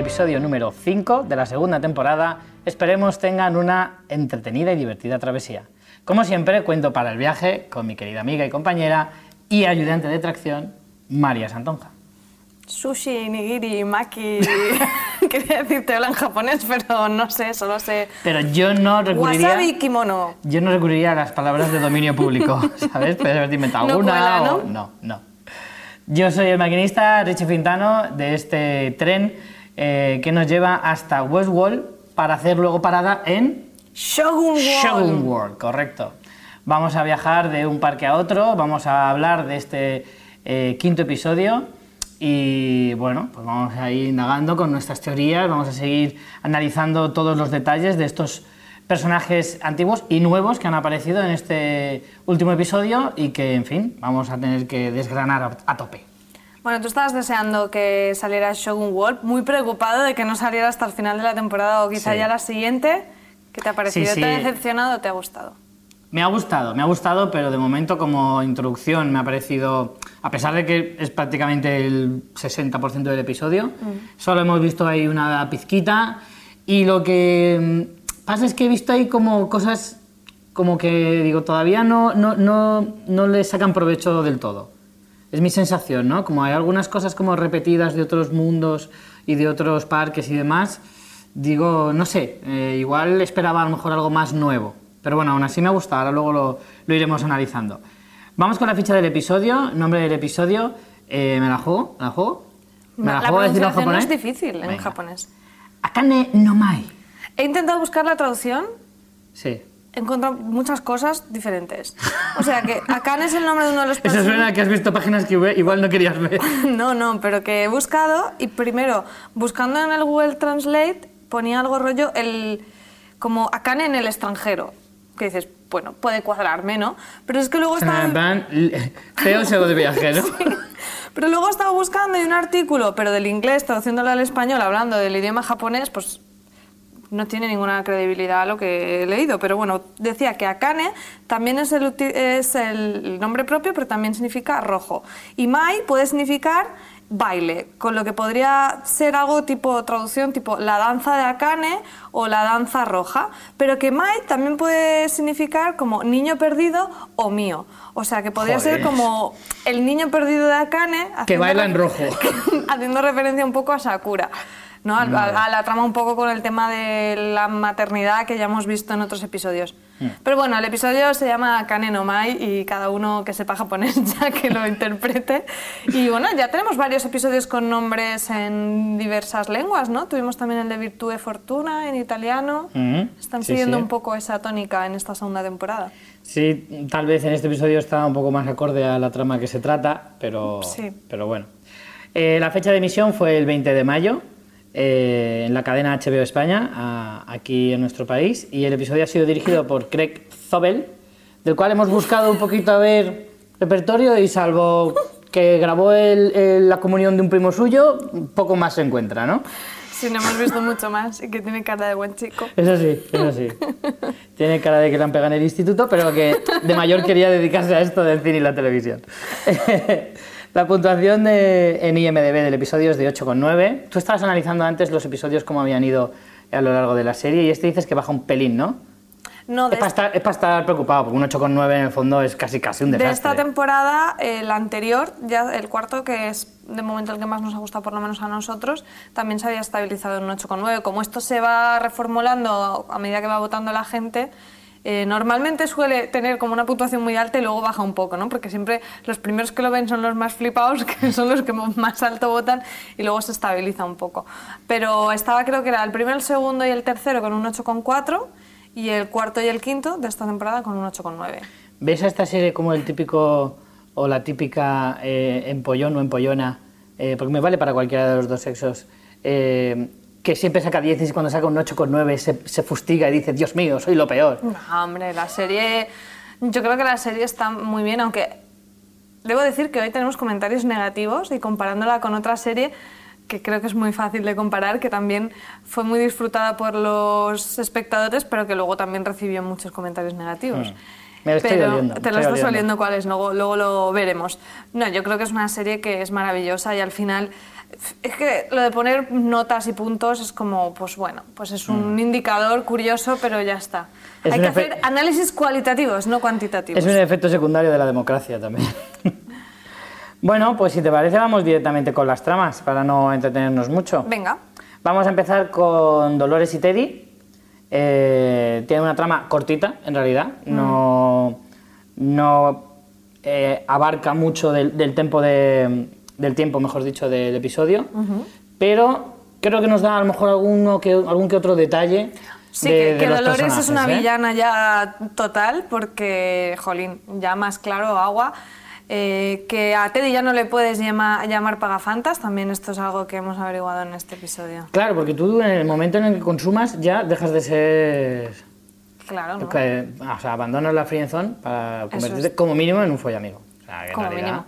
Episodio número 5 de la segunda temporada. Esperemos tengan una entretenida y divertida travesía. Como siempre, cuento para el viaje con mi querida amiga y compañera y ayudante de tracción, María Santonja. Sushi, nigiri, maki. Quería decirte hola en japonés, pero no sé, solo sé. Pero yo no recurriría... Wasabi kimono. Yo no recurriría a las palabras de dominio público, ¿sabes? Puedes haberte inventado No alguna cuela, ¿no? o... No, no. Yo soy el maquinista Richie Fintano de este tren eh, que nos lleva hasta Westwall para hacer luego parada en Shogun World. Shogun World, correcto. Vamos a viajar de un parque a otro, vamos a hablar de este eh, quinto episodio y bueno, pues vamos a ir indagando con nuestras teorías, vamos a seguir analizando todos los detalles de estos personajes antiguos y nuevos que han aparecido en este último episodio y que, en fin, vamos a tener que desgranar a, a tope. Bueno, tú estabas deseando que saliera Shogun World, muy preocupado de que no saliera hasta el final de la temporada o quizá Sí. ya la siguiente. ¿Qué te ha parecido? Sí, sí. ¿Te ha decepcionado o te ha gustado? Me ha gustado, me ha gustado, pero de momento como introducción me ha parecido, a pesar de que es prácticamente el 60% del episodio, solo hemos visto ahí una pizquita y lo que mm, pasa es que he visto ahí como cosas como que digo, todavía no, no, no, no le sacan provecho del todo. Es mi sensación, ¿no? Como hay algunas cosas como repetidas de otros mundos y de otros parques y demás, digo, no sé, eh, igual esperaba a lo mejor algo más nuevo. Pero bueno, aún así me gusta, ahora luego lo, lo iremos analizando. Vamos con la ficha del episodio, nombre del episodio, eh, ¿me la juego? ¿Me la juego? ¿Me la, la juego decirlo en pronunciación no japonés? es difícil en Venga. japonés. Akane no mai. He intentado buscar la traducción, Sí. He encontrado muchas cosas diferentes. O sea que Akane es el nombre de uno de los Eso personajes. suena a que has visto páginas que igual no querías ver. No, no, pero que he buscado y primero, buscando en el Google Translate, ponía algo rollo el como Akane en el extranjero. Que dices, bueno, puede cuadrarme, ¿no? Pero es que luego estaba... L- feo se de viajero. Pero luego estaba buscando y un artículo, pero del inglés, traduciéndolo al español, hablando del idioma japonés, pues no tiene ninguna credibilidad lo que he leído. Pero bueno, decía que Akane también es el, es el nombre propio, pero también significa rojo. Y Mai puede significar baile, con lo que podría ser algo tipo traducción, tipo la danza de Akane o la danza roja. Pero que Mai también puede significar como niño perdido o mío. O sea, que podría ser como el niño perdido de Akane. Que baila en rojo. haciendo referencia un poco a Sakura. ¿No? A, a- a la trama un poco con el tema de la maternidad que ya hemos visto en otros episodios. Mm. Pero bueno, el episodio se llama Kane no Mai y cada uno que sepa japonés ya que lo interprete. Y bueno, ya tenemos varios episodios con nombres en diversas lenguas, ¿no? Tuvimos también el de Virtue Fortuna en italiano. Ujú, Están sí, siguiendo sí. un poco esa tónica en esta segunda temporada. Sí, tal vez en este episodio está un poco más acorde a la trama que se trata, pero, Sí. pero bueno. Eh, la fecha de emisión fue el 20 de mayo eh, en la cadena HBO España, a- aquí en nuestro país, y el episodio ha sido dirigido por Craig Zobel, del cual hemos buscado un poquito a ver repertorio y salvo que grabó el- el- la comunión de un primo suyo, poco más se encuentra, ¿no? Sí, no hemos visto mucho más y que tiene cara de buen chico. Eso sí, eso sí. Tiene cara de que le han pegado en el instituto, pero que de mayor quería dedicarse a esto del cine y la televisión. La puntuación de- en IMDB del episodio es de 8,9. Tú estabas analizando antes los episodios cómo habían ido a lo largo de la serie y este dices que baja un pelín, ¿no? No, de Es para, estar, es para estar preocupado, porque un 8,9 en el fondo es casi casi un De desastre. esta temporada, el anterior, ya el cuarto, que es de momento el que más nos ha gustado, por lo menos a nosotros, también se había estabilizado en un 8,9. Como esto se va reformulando a medida que va votando la gente, eh, normalmente suele tener como una puntuación muy alta y luego baja un poco, ¿no? Porque siempre los primeros que lo ven son los más flipados, que son los que más alto votan, y luego se estabiliza un poco. Pero estaba, creo que era el primero, el segundo y el tercero con un 8,4 y el cuarto y el quinto de esta temporada con un 8,9. ¿Ves a esta serie como el típico o la típica eh, empollón o empollona? eh, porque me vale para cualquiera de los dos sexos. Que siempre saca 10 y cuando saca un 8,9 se, se fustiga y dice, Dios mío, soy lo peor. No, hombre, la serie. Yo creo que la serie está muy bien, aunque debo decir que hoy tenemos comentarios negativos y comparándola con otra serie que creo que es muy fácil de comparar, que también fue muy disfrutada por los espectadores, pero que luego también recibió muchos comentarios negativos. Mm. Me lo estoy pero oliendo, te estoy lo estás oliendo. oliendo cuáles, luego, luego lo veremos. No, yo creo que es una serie que es maravillosa y al final es que lo de poner notas y puntos es como, pues bueno, pues es un indicador curioso, pero ya está. Mm. Es Hay que hacer análisis cualitativos, no cuantitativos. Es un efecto secundario de la democracia también. bueno, pues si te parece vamos directamente con las tramas para no entretenernos mucho. Venga. Vamos a empezar con Dolores y Teddy. Eh, tiene una trama cortita, en realidad. No, no eh, abarca mucho del, del tiempo de, del tiempo, mejor dicho, del episodio. Pero creo que nos da a lo mejor alguno que, algún que otro detalle. Sí, de- que, de que los Dolores es una ¿eh? villana ya total, porque, jolín, ya más claro, agua. Eh, que a Teddy ya no le puedes llama- llamar pagafantas, también esto es algo que hemos averiguado en este episodio. Claro, porque tú en el momento en el que consumas ya dejas de ser... Claro, ¿no? que- o sea, abandonas la frienzón para convertirte es. como mínimo en un follamigo. O sea, que en Como realidad mínimo.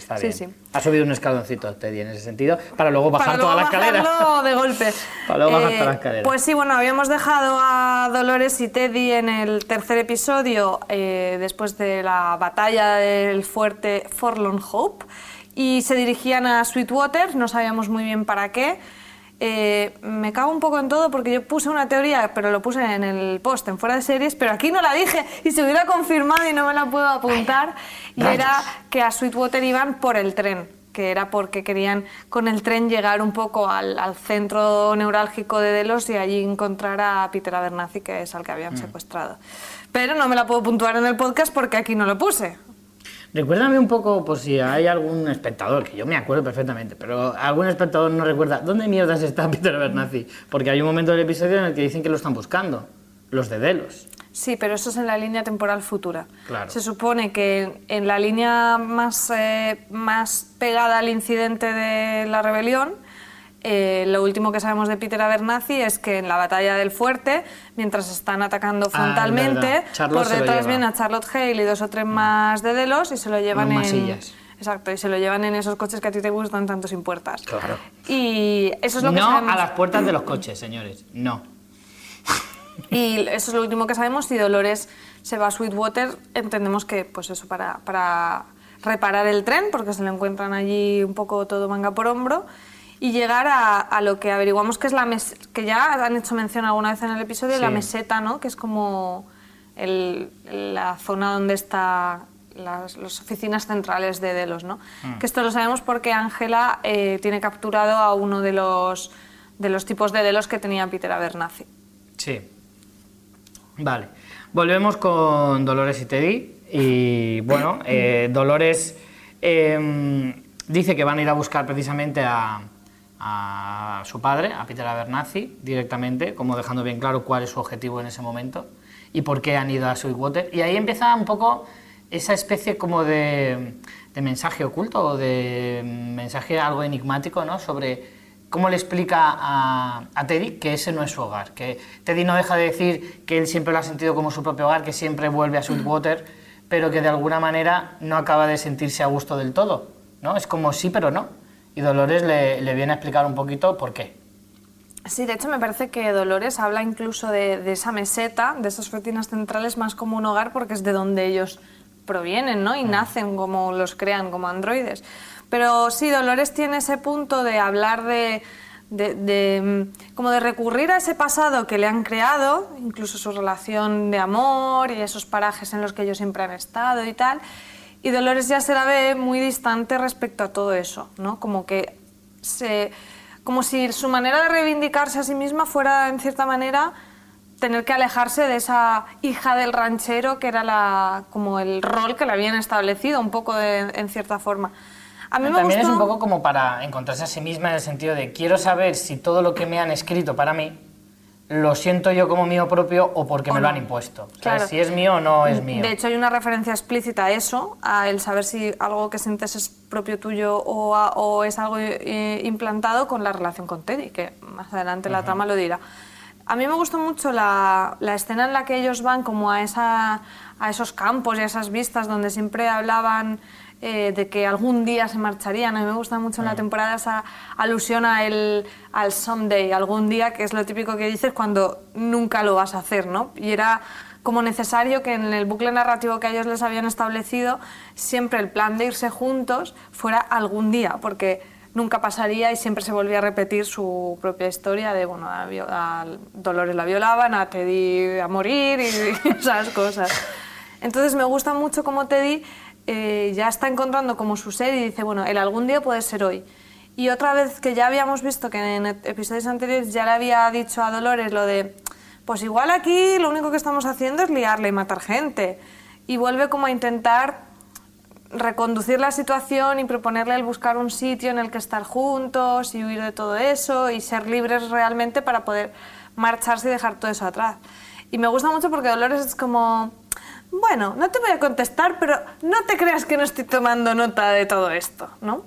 Está Sí, bien. sí. Ha subido un escaloncito Teddy en ese sentido para luego bajar Para toda luego la escalera. de golpe. Eh, Para luego bajar toda la escalera. Pues sí, bueno, habíamos dejado a Dolores y Teddy en el tercer episodio eh, después de la batalla del fuerte Forlorn Hope y se dirigían a Sweetwater, no sabíamos muy bien para qué. Eh, me cago un poco en todo porque yo puse una teoría, pero lo puse en el post, en fuera de series, pero aquí no la dije y se hubiera confirmado y no me la puedo apuntar. Y rayos. era que a Sweetwater iban por el tren, que era porque querían con el tren llegar un poco al, al centro neurálgico de Delos y allí encontrar a Peter Abernathy, que es al que Mm. habían secuestrado. Pero no me la puedo puntuar en el podcast porque aquí no lo puse. Recuérdame un poco, por si hay algún espectador, que yo me acuerdo perfectamente, pero algún espectador no recuerda, ¿dónde mierdas está Peter Abernathy? Porque hay un momento del episodio en el que dicen que lo están buscando, los de Delos. Sí, pero eso es en la línea temporal futura. Claro. Se supone que en la línea más, eh, más pegada al incidente de la rebelión, eh, lo último que sabemos de Peter Abernathy es que en la batalla del fuerte, mientras están atacando Ah, frontalmente, por detrás viene a Charlotte Hale y dos o tres más de Delos y se lo llevan en... masillas. Exacto, y se lo llevan en esos coches que a ti te gustan tanto sin puertas. Claro. Y eso es lo que no sabemos. a las puertas de los coches, señores, no. Y eso es lo último que sabemos. Si Dolores se va a Sweetwater, entendemos que, pues eso, para, para reparar el tren, porque se lo encuentran allí un poco todo manga por hombro, y llegar a, a lo que averiguamos que es la mes que ya han hecho mención alguna vez en el episodio, Sí. la meseta, ¿no? Que es como el- la zona donde está las, las oficinas centrales de Delos, ¿no? Que esto lo sabemos porque Ángela eh, tiene capturado a uno de los, de los tipos de Delos que tenía Peter Abernathy. Sí. Vale. Volvemos con Dolores y Teddy. Y bueno, eh, Dolores eh, dice que van a ir a buscar precisamente a, a su padre, a Peter Abernathy, directamente, como dejando bien claro cuál es su objetivo en ese momento y por qué han ido a Sweetwater. Y ahí empieza un poco esa especie como de, mensaje oculto o de mensaje algo enigmático, ¿no? Sobre cómo le explica a, a Teddy que ese no es su hogar, que Teddy no deja de decir que él siempre lo ha sentido como su propio hogar, que siempre vuelve a Sweetwater, pero que de alguna manera no acaba de sentirse a gusto del todo, ¿no? Es como sí, pero no. Y Dolores le, le viene a explicar un poquito por qué. Sí, de hecho me parece que Dolores habla incluso de, de esa meseta, de esas oficinas centrales, más como un hogar porque es de donde ellos provienen, ¿no? Y nacen como los crean, como androides. Pero sí, Dolores tiene ese punto de hablar de, de, de, mm, como de recurrir a ese pasado que le han creado, incluso su relación de amor y esos parajes en los que ellos siempre han estado y tal. Y Dolores ya se la ve muy distante respecto a todo eso, ¿no? Como que se, como si su manera de reivindicarse a sí misma fuera, en cierta manera, tener que alejarse de esa hija del ranchero que era la, como el rol que le habían establecido, un poco de- en cierta forma. A mí me También es gustó- un poco como para encontrarse a sí misma en el sentido de quiero saber si todo lo que me han escrito para mí lo siento yo como mío propio o porque O me lo no. han impuesto. Claro. si es mío o no es mío. De hecho, hay una referencia explícita a eso, a el saber si algo que sientes es propio tuyo o, a- o es algo eh, implantado con la relación con Teddy, que más adelante la trama lo dirá. A mí me gustó mucho la, la escena en la que ellos van como a, esa, a esos campos y a esas vistas donde siempre hablaban eh, de que algún día se marcharían. A mí me gusta mucho en la temporada esa alusión a el, al someday, algún día, que es lo típico que dices cuando nunca lo vas a hacer, ¿no? Y era como necesario que en el bucle narrativo que ellos les habían establecido, siempre el plan de irse juntos fuera algún día, porque nunca pasaría y siempre se volvía a repetir su propia historia de, bueno, a, Dolores la violaban, a Teddy a morir y esas cosas. Entonces me gusta mucho como Teddy eh, ya está encontrando como su ser y dice, bueno, el algún día puede ser hoy. Y otra vez que ya habíamos visto que en ep- episodios anteriores ya le había dicho a Dolores lo de, pues igual aquí lo único que estamos haciendo es liarle y matar gente. Y vuelve como a intentar reconducir la situación y proponerle el buscar un sitio en el que estar juntos y huir de todo eso y ser libres realmente para poder marcharse y dejar todo eso atrás. Y me gusta mucho porque Dolores es como, bueno, no te voy a contestar, pero no te creas que no estoy tomando nota de todo esto, ¿no?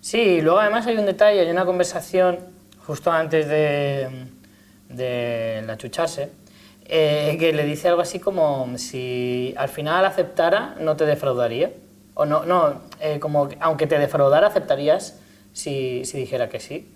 Sí, y luego además hay un detalle, hay una conversación justo antes de, de la chucharse, eh, que le dice algo así como si al final aceptara, no te defraudaría. O no, no eh, como que aunque te defraudara, aceptarías si, si dijera que sí.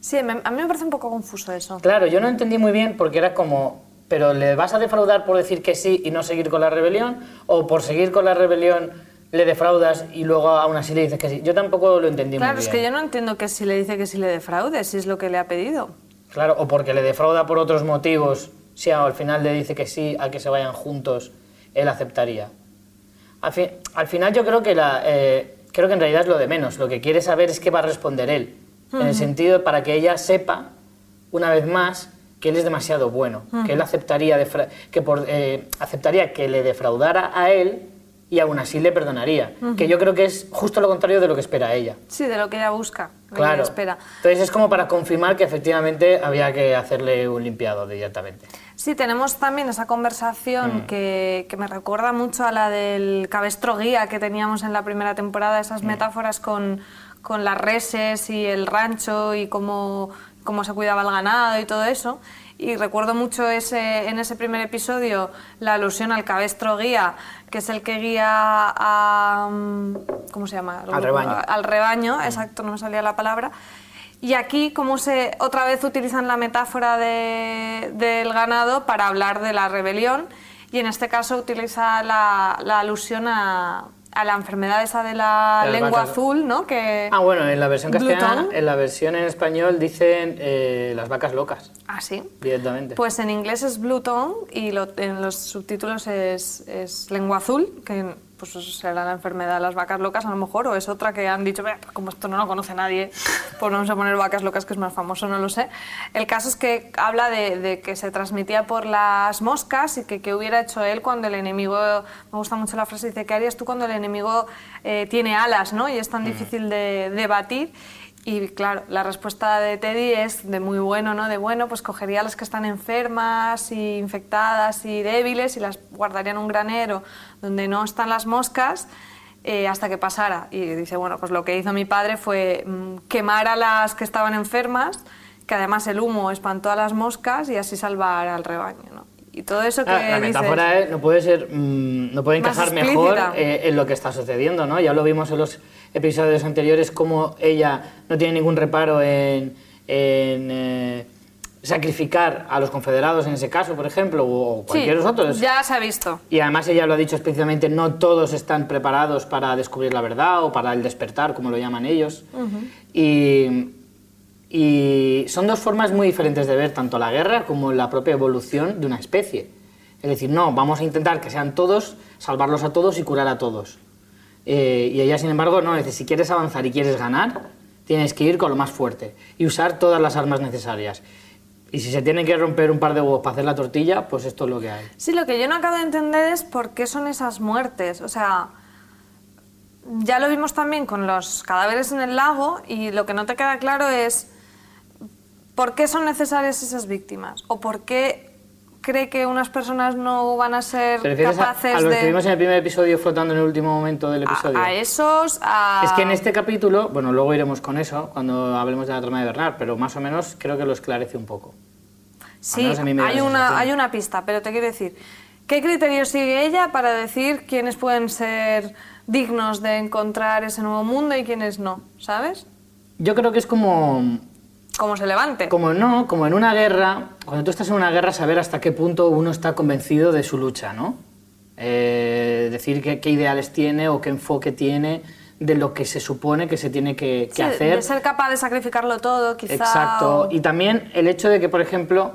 Sí, me- a mí me parece un poco confuso eso. Claro, yo no entendí muy bien porque era como, pero ¿le vas a defraudar por decir que sí y no seguir con la rebelión? ¿O por seguir con la rebelión le defraudas y luego aún así le dices que sí? Yo tampoco lo entendí Claro, muy es bien. que yo no entiendo que si le dice que si le defraude, si es lo que le ha pedido. Claro, o porque le defrauda por otros motivos, si al final le dice que sí, a que se vayan juntos, él aceptaría. Al, fin- al final yo creo que, la, eh, creo que en realidad es lo de menos. Lo que quiere saber es qué va a responder él. En el sentido para que ella sepa, una vez más, que él es demasiado bueno. Que él aceptaría, que por, eh, aceptaría que le defraudara a él y aún así le perdonaría. Que yo creo que es justo lo contrario de lo que espera ella. Sí, de lo que ella busca, lo que Claro. ella espera. Entonces es como para confirmar que efectivamente había que hacerle un limpiado directamente. Sí, tenemos también esa Mm. conversación que, que me recuerda mucho a la del cabestro guía que teníamos en la primera temporada, Mm. esas metáforas con, con las reses y el rancho y cómo, cómo se cuidaba el ganado y todo eso. Y recuerdo mucho ese, en ese primer episodio la alusión al cabestro guía, que es el que guía a... mm, ¿Cómo se llama? Al rebaño. Al rebaño, exacto, no me salía la palabra. Y aquí, como se otra vez utilizan la metáfora de- del ganado para hablar de la rebelión, y en este caso utiliza la, la alusión a, a la enfermedad esa de la lengua vacas. azul, ¿no? Que, Ah, bueno, en la versión castellana, en la versión en español dicen eh, las vacas locas, Ah, sí. directamente. Pues en inglés es Blue Tongue y lo- en los subtítulos es, es lengua azul, que pues será la enfermedad de las vacas locas a lo mejor, o es otra que han dicho, "Bah, como esto no lo conoce nadie, pues vamos a poner vacas locas que es más famoso, no lo sé. El caso es que habla de, de que se transmitía por las moscas y que qué hubiera hecho él cuando el enemigo, me gusta mucho la frase, dice, ¿qué harías tú cuando el enemigo eh, tiene alas ¿no? y es tan difícil de, de batir? Y claro, la respuesta de Teddy es de muy bueno, ¿no? De bueno, pues cogería a las que están enfermas y infectadas y débiles y las guardaría en un granero donde no están las moscas eh, hasta que pasara. Y dice, bueno, pues lo que hizo mi padre fue mm, quemar a las que estaban enfermas, que además el humo espantó a las moscas y así salvar al rebaño, ¿no? Y todo eso que Ah, la dices- metáfora es- no puede ser mm, no puede encajar mejor eh, en lo que está sucediendo no ya lo vimos en los episodios anteriores cómo ella no tiene ningún reparo en, en, eh, sacrificar a los confederados en ese caso por ejemplo o Sí, cualquier otros ya se ha visto. y además ella lo ha dicho explícitamente, no todos están preparados para descubrir la verdad o para el despertar, como lo llaman ellos. y, Y son dos formas muy diferentes de ver tanto la guerra como la propia evolución de una especie. Es decir, no, vamos a intentar que sean todos, salvarlos a todos y curar a todos. Eh, y ella, sin embargo, no, dice, si quieres avanzar y quieres ganar, tienes que ir con lo más fuerte y usar todas las armas necesarias. Y si se tiene que romper un par de huevos para hacer la tortilla, pues esto es lo que hay. Sí, lo que yo no acabo de entender es por qué son esas muertes. O sea, ya lo vimos también con los cadáveres en el lago y lo que no te queda claro es por qué son necesarias esas víctimas o por qué cree que unas personas no van a ser ¿Te refieres a- capaces a, los de... que vimos en el primer episodio flotando en el último momento del episodio? a, a esos, a... Es que en este capítulo, bueno, luego iremos con eso cuando hablemos de la trama de Bernard, pero más o menos creo que lo esclarece un poco. Sí, hay una, hay una pista, pero te quiero decir, ¿qué criterio sigue ella para decir quiénes pueden ser dignos de encontrar ese nuevo mundo y quiénes no? ¿Sabes? Yo creo que es como, Cómo se levante. como no, como en una guerra, cuando tú estás en una guerra, saber hasta qué punto uno está convencido de su lucha, ¿no? Eh, decir qué, qué ideales tiene o qué enfoque tiene de lo que se supone que se tiene que, que Sí, hacer. De ser capaz de sacrificarlo todo, quizá. Exacto. o- Y también el hecho de que, por ejemplo,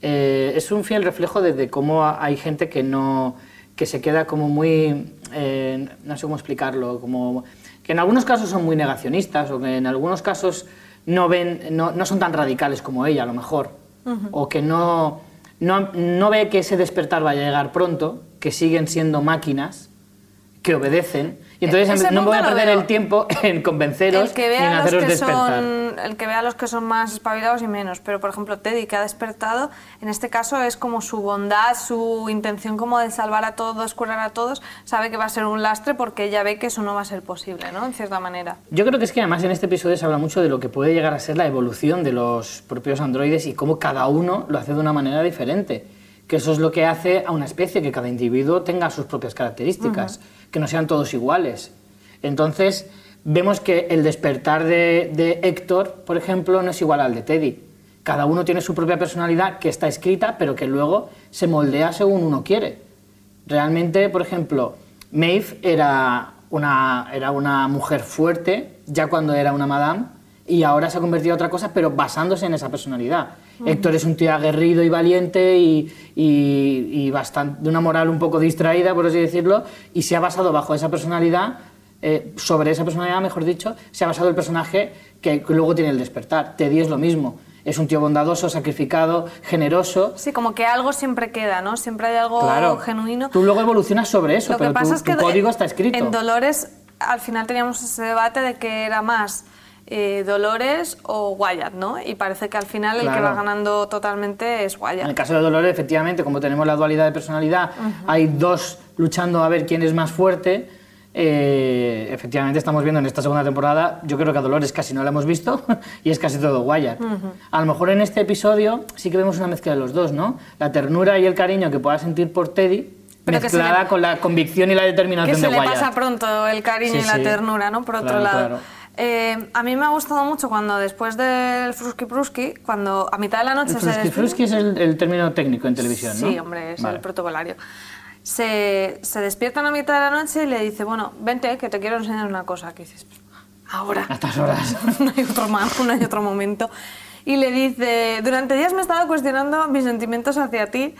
eh, es un fiel reflejo de, de cómo ha- hay gente que no que se queda como muy eh, no sé cómo explicarlo como que en algunos casos son muy negacionistas o que en algunos casos no ven no, no son tan radicales como ella a lo mejor. O que no, no no ve que ese despertar va a llegar pronto que siguen siendo máquinas que obedecen y entonces Ese no voy a perder el tiempo en convenceros el que ni en los haceros que despertar. son el que vea a los que son más espabilados y menos. Pero por ejemplo Teddy que ha despertado en este caso es como su bondad su intención como de salvar a todos curar a todos sabe que va a ser un lastre porque ella ve que eso no va a ser posible no en cierta manera. Yo creo que es que además en este episodio se habla mucho de lo que puede llegar a ser la evolución de los propios androides y cómo cada uno lo hace de una manera diferente. Que eso es lo que hace a una especie, que cada individuo tenga sus propias características, que no sean todos iguales. Entonces, vemos que el despertar de, de Héctor, por ejemplo, no es igual al de Teddy. Cada uno tiene su propia personalidad que está escrita, pero que luego se moldea según uno quiere. Realmente, por ejemplo, Maeve era una, era una mujer fuerte ya cuando era una madame y ahora se ha convertido en otra cosa, pero basándose en esa personalidad. Héctor es un tío aguerrido y valiente y, y, y bastante, de una moral un poco distraída, por así decirlo, y se ha basado bajo esa personalidad, eh, sobre esa personalidad, mejor dicho, se ha basado el personaje que luego tiene el despertar. Teddy es lo mismo. Es un tío bondadoso, sacrificado, generoso. sí como que algo siempre queda no siempre hay algo Claro. genuino Tú luego evolucionas sobre eso, Lo pero que pasa tu, es que tu código está escrito. en Dolores al final teníamos ese debate de que era más eh, Dolores o Wyatt, ¿no? Y parece que al final el que va ganando totalmente es En el Wyatt. caso de Dolores, efectivamente, como tenemos la dualidad de personalidad, hay dos luchando a ver quién es más fuerte. eh, efectivamente, estamos viendo en esta segunda temporada, yo creo que a Dolores casi no la hemos visto y es casi todo Wyatt. A lo mejor en este episodio sí que vemos una mezcla de los dos, ¿no? La ternura y el cariño que pueda sentir por Teddy, Pero que se mezclada le- con la convicción y la Que determinación se de le Wyatt. pasa pronto el cariño Sí, y la sí. ternura, ¿no? Por otro lado. claro. Eh, a mí me ha gustado mucho cuando después del Fruski Pruski, cuando a mitad de la noche El se fruski, despide- fruski es el, el término técnico en televisión, ¿no? Sí, hombre, es Vale. el protocolario. Se, se despierta a mitad de la noche y le dice, bueno, vente, que te quiero enseñar una cosa. Que dices, ahora. A estas horas. no hay otro más, no hay otro momento. Y le dice, durante días me he estado cuestionando mis sentimientos hacia ti,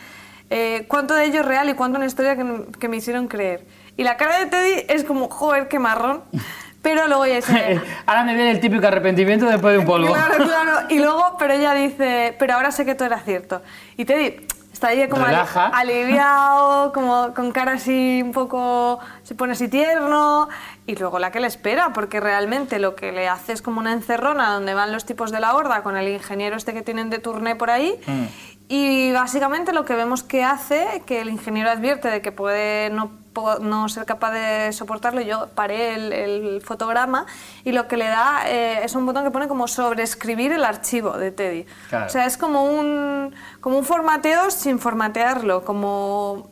eh, cuánto de ello es real y cuánto una historia que, que me hicieron creer. Y la cara de Teddy es como, joder, qué marrón. Pero luego ella dice, Ahora me viene el típico arrepentimiento después de un polvo. Claro, claro. Y luego, pero ella dice, pero ahora sé que todo era cierto. Y Teddy está ahí como Relaja. aliviado, como con cara así un poco, se pone así tierno. Y luego la que le espera, porque realmente lo que le hace es como una encerrona donde van los tipos de la horda con el ingeniero este que tienen de turné por ahí. Mm. Y básicamente lo que vemos que hace, que el ingeniero advierte de que puede no, no ser capaz de soportarlo, yo paré el, el fotograma y lo que le da eh, es un botón que pone como sobreescribir el archivo de Teddy. Claro. O sea, es como un, como un formateo sin formatearlo, como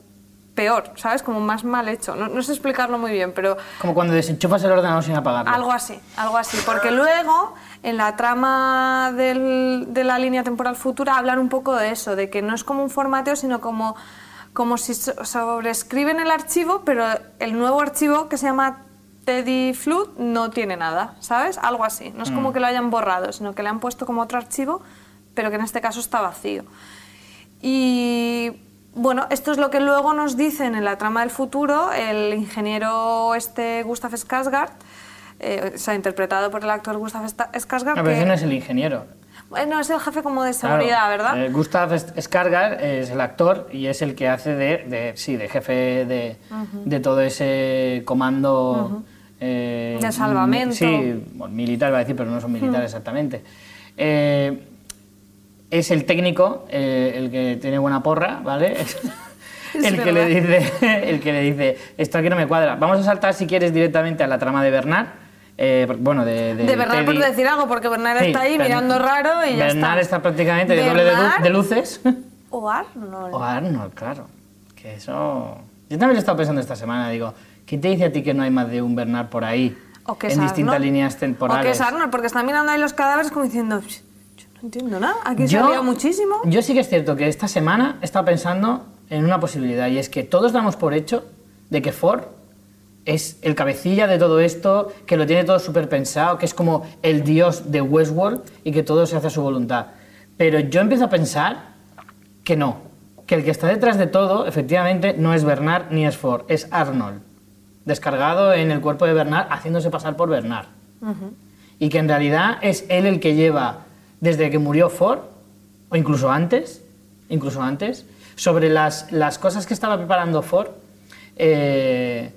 peor, ¿sabes? Como más mal hecho. No, no sé explicarlo muy bien, pero Como cuando desenchufas el ordenador sin apagarlo. algo así, algo así. Porque luego, en la trama del- de la línea temporal futura, hablan un poco de eso, de que no es como un formateo, sino como, como si so- sobrescriben el archivo, pero el nuevo archivo que se llama Teddy Flood no tiene nada, ¿sabes? Algo así. No es como que lo hayan borrado, sino que le han puesto como otro archivo, pero que en este caso está vacío. Y bueno, esto es lo que luego nos dicen en la trama del futuro el ingeniero este Gustav Skarsgård, eh, o sea, interpretado por el actor Gustav Sta- Skarsgård. No, pero que- ese no es el ingeniero. Bueno, es el jefe como de seguridad, Claro, ¿verdad? eh, Gustav Skarsgård es el actor y es el que hace de, de- sí, de jefe de, de todo ese comando... eh, De salvamento. Sí, bueno, militar iba a decir, pero no son militares exactamente. Eh, es el técnico, eh, el que tiene buena porra, ¿vale? el, que le dice, el que le dice, esto aquí no me cuadra. Vamos a saltar, si quieres, directamente a la trama de Bernard. Eh, bueno, de, de Bernard, por decir algo, porque Bernard Sí, está ahí mirando raro y ya Bernard está. está prácticamente de doble de, lu- de luces. O Arnold. O Arnold, claro. Que eso... Yo también lo he estado pensando esta semana, digo, ¿quién te dice a ti que no hay más de un Bernard por ahí? O que es en distintas Arnold. líneas temporales. O que es Arnold, porque está mirando ahí los cadáveres como diciendo, "Psh, yo no entiendo nada, aquí se ha muchísimo. Yo sí que es cierto que esta semana he estado pensando en una posibilidad y es que todos damos por hecho de que Ford es el cabecilla de todo esto, que lo tiene todo súper pensado, que es como el dios de Westworld y que todo se hace a su voluntad. Pero yo empiezo a pensar que no, que el que está detrás de todo, efectivamente, no es Bernard ni es Ford, es Arnold, descargado en el cuerpo de Bernard, haciéndose pasar por Bernard. Y que en realidad es él el que lleva, desde que murió Ford, o incluso antes, incluso antes, sobre las, las cosas que estaba preparando Ford, eh,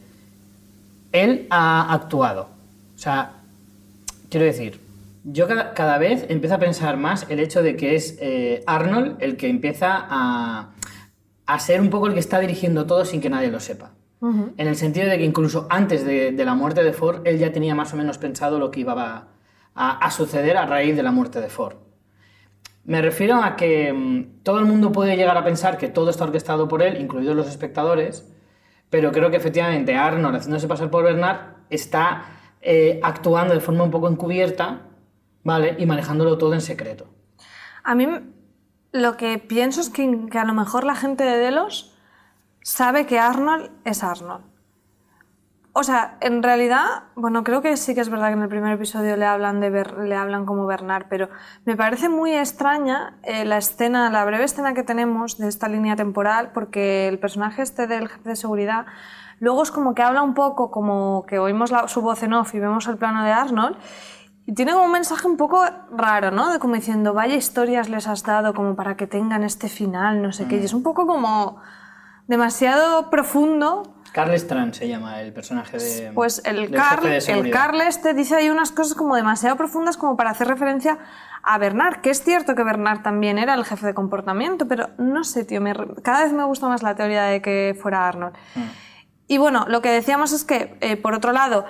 él ha actuado. O sea, quiero decir, yo cada, cada vez empiezo a pensar más el hecho de que es eh, Arnold el que empieza a, a ser un poco el que está dirigiendo todo sin que nadie lo sepa. En el sentido de que incluso antes de, de la muerte de Ford, él ya tenía más o menos pensado lo que iba a, a- a suceder a raíz de la muerte de Ford. Me refiero a que mm, todo el mundo puede llegar a pensar que todo está orquestado por él, incluidos los espectadores, pero creo que efectivamente Arnold, haciéndose pasar por Bernard, está eh, actuando de forma un poco encubierta, ¿vale? Y manejándolo todo en secreto. A mí lo que pienso es que, que a lo mejor la gente de Delos sabe que Arnold es Arnold. O sea, en realidad, bueno, creo que sí que es verdad que en el primer episodio le hablan, de Ber- le hablan como Bernard, pero me parece muy extraña eh, la escena, la breve escena que tenemos de esta línea temporal, porque el personaje este del jefe de seguridad luego es como que habla un poco, como que oímos la- su voz en off y vemos el plano de Arnold, y tiene como un mensaje un poco raro, ¿no? De como diciendo, vaya historias les has dado como para que tengan este final, no sé qué. Y es un poco como demasiado profundo. Carl Strand se llama el personaje de. Pues el Carl, el seguridad. Carl este dice ahí unas cosas como demasiado profundas como para hacer referencia a Bernard, que es cierto que Bernard también era el jefe de comportamiento, pero no sé, tío, me cada vez me gusta más la teoría de que fuera Arnold. Mm. Y bueno, lo que decíamos es que, eh, por otro lado,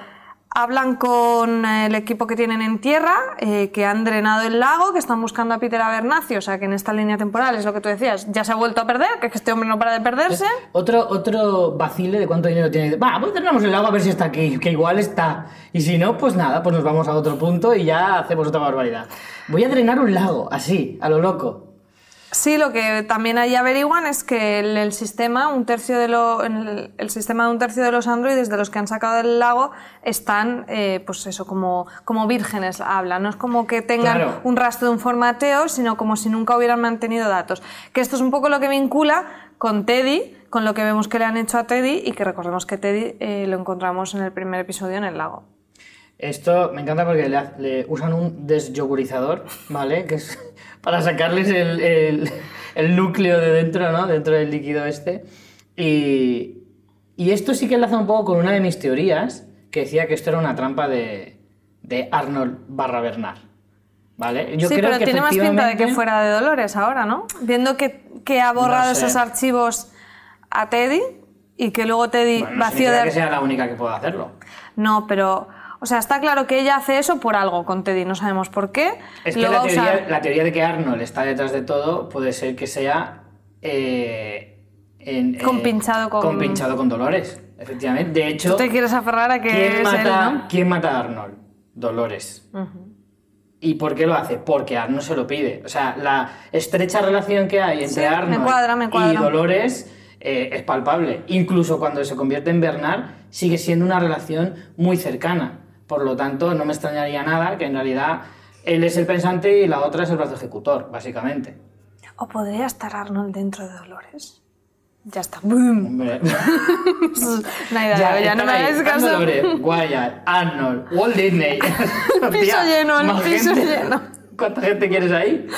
hablan con eh, el equipo que tienen en tierra, eh, que han drenado el lago, que están buscando a Peter Abernathy, o sea que en esta línea temporal es lo que tú decías, ya se ha vuelto a perder, que este hombre no para de perderse. Otro, otro vacile de cuánto dinero tiene. Va, pues drenamos el agua a ver si está aquí, que igual está. Y si no, pues nada, pues nos vamos a otro punto y ya hacemos otra barbaridad. Voy a drenar un lago, así, a lo loco. Sí, lo que también ahí averiguan es que el, el sistema, un tercio de lo, el, el sistema de un tercio de los androides de los que han sacado del lago están, eh, pues eso, como, como vírgenes hablan. No es como que tengan Claro. un rastro de un formateo, sino como si nunca hubieran mantenido datos. Que esto es un poco lo que vincula con Teddy, con lo que vemos que le han hecho a Teddy y que recordemos que Teddy eh, lo encontramos en el primer episodio en el lago. Esto me encanta porque le, le usan un desyogurizador, ¿vale? Que es para sacarles el, el- el núcleo de dentro, ¿no? Dentro del líquido este. Y, y esto sí que enlaza un poco con una de mis teorías, que decía que esto era una trampa de, de Arnold barra Bernard. ¿Vale? Yo sí, creo pero que tiene más pinta de que fuera de Dolores ahora, ¿no? Viendo que, que ha borrado No sé. esos archivos a Teddy y que luego Teddy Bueno, no vació de... que sea la única que pueda hacerlo. No, pero... O sea, está claro que ella hace eso por algo con Teddy, no sabemos por qué. Es que la teoría, la teoría de que Arnold está detrás de todo puede ser que sea eh, en- eh, Compinchado con- compinchado con Dolores, efectivamente. De hecho, Tú te quieres aferrar a que ¿quién, es mata, él, ¿no? quién mata a Arnold? Dolores. ¿Y por qué lo hace? Porque Arnold se lo pide. O sea, la estrecha relación que hay entre Sí, me Arnold cuadra, me cuadra. y Dolores eh, es palpable. Incluso cuando se convierte en Bernard, sigue siendo una relación muy cercana. Por lo tanto, no me extrañaría nada que en realidad él es el pensante y la otra es el brazo ejecutor, básicamente. ¿O podría estar Arnold dentro de Dolores? Ya está. Hombre, No idea, ya, no me hagáis caso. Andalore, Wyatt, Arnold, Walt Disney. Piso lleno, el piso gente. lleno. ¿Cuánta gente quieres ahí?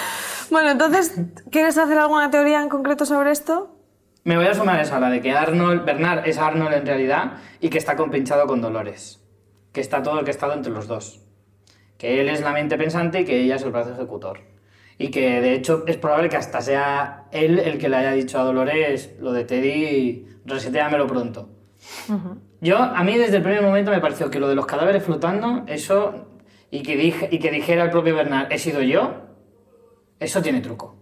Bueno, entonces, ¿quieres hacer alguna teoría en concreto sobre esto? Me voy a sumar a esa, la de que Arnold, Bernard es Arnold en realidad y que está compinchado con Dolores. Que está todo el que ha estado entre los dos. Que él es la mente pensante y que ella es el brazo ejecutor. Y que de hecho es probable que hasta sea él el que le haya dicho a Dolores lo de Teddy, reseteamelo pronto. Yo, a mí desde el primer momento me pareció que lo de los cadáveres flotando, eso, y que, dije, y que dijera el propio Bernard, he sido yo, eso tiene truco.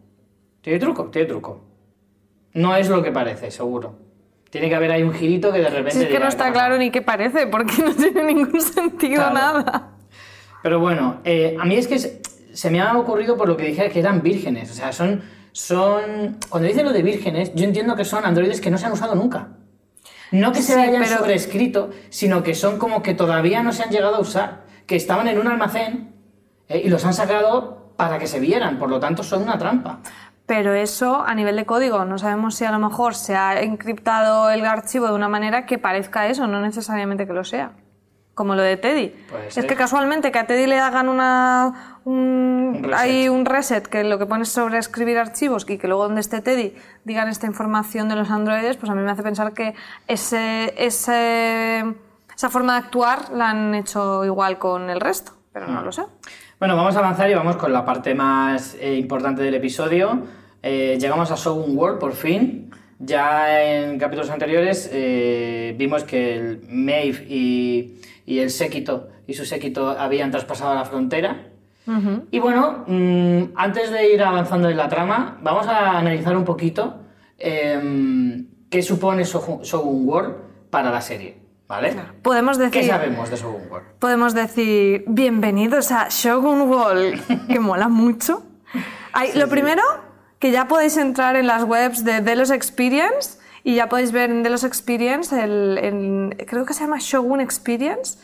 Tiene truco, tiene truco. No es lo que parece, seguro. Tiene que haber ahí un girito que de repente... Si es que no ¿qué está pasa? claro ni qué parece, porque no tiene ningún sentido Claro. nada. Pero bueno, eh, a mí es que se, se me ha ocurrido por lo que dije que eran vírgenes. O sea, son, son... Cuando dicen lo de vírgenes, yo entiendo que son androides que no se han usado nunca. No que se Sí, hayan pero- sobrescrito, sino que son como que todavía no se han llegado a usar. Que estaban en un almacén eh, y los han sacado para que se vieran. Por lo tanto, son una trampa. Pero eso a nivel de código, no sabemos si a lo mejor se ha encriptado el archivo de una manera que parezca eso, no necesariamente que lo sea. Como lo de Teddy. Es que casualmente que a Teddy le hagan una, un, hay un reset que lo que pones sobre escribir archivos y que luego donde esté Teddy digan esta información de los androides, pues a mí me hace pensar que ese, ese, esa forma de actuar la han hecho igual con el resto, pero no lo sé. Bueno, vamos a avanzar y vamos con la parte más eh, importante del episodio. Eh, llegamos a Shogun World por fin. Ya en capítulos anteriores eh, vimos que el Maeve y, y el séquito y su séquito habían traspasado la frontera. Y bueno, mm, antes de ir avanzando en la trama, vamos a analizar un poquito em, qué supone Shogun World para la serie, ¿vale? Podemos ¿Qué decir... sabemos de Shogun World? Podemos decir bienvenidos a Shogun Wall, que mola mucho. Hay- lo primero, que ya podéis entrar en las webs de Delos Experience y ya podéis ver en Delos Experience, el, el- creo que se llama Shogun Experience.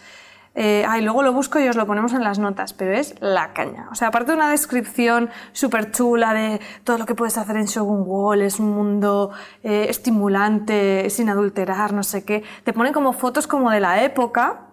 Eh, ay, luego lo busco y os lo ponemos en las notas, pero es la caña. O sea, aparte de una descripción súper chula de todo lo que puedes hacer en Shogun Wall, es un mundo eh, estimulante, sin adulterar, no sé qué, te ponen como fotos como de la época,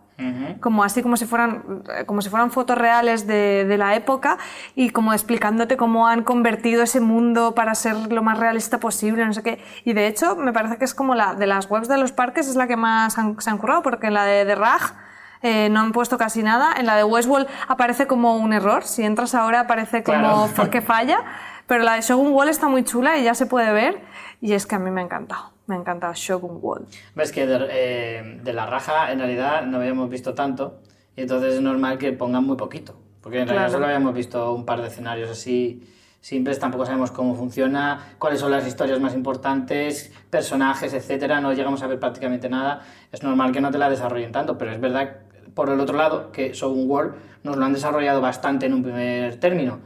como así como si fueran como si fueran fotos reales de, de la época y como explicándote cómo han convertido ese mundo para ser lo más realista posible no sé qué. Y de hecho me parece que es como la de las webs de los parques es la que más han- se han currado porque en la de, de Raj eh, no han puesto casi nada. En la de Westworld aparece como un error. Si entras ahora aparece como Claro. que falla. Pero la de Shogun Wall está muy chula y ya se puede ver. Y es que a mí me ha encantado me ha encantado Shogun Wall Ves que de, eh, de la raja en realidad no habíamos visto tanto y entonces es normal que pongan muy poquito. Porque en realidad Claro. solo habíamos visto un par de escenarios así simples, tampoco sabemos cómo funciona, cuáles son las historias más importantes, personajes, etcétera, no llegamos a ver prácticamente nada. Es normal que no te la desarrollen tanto, pero es verdad, por el otro lado, que Shogun World nos lo han desarrollado bastante en un primer término.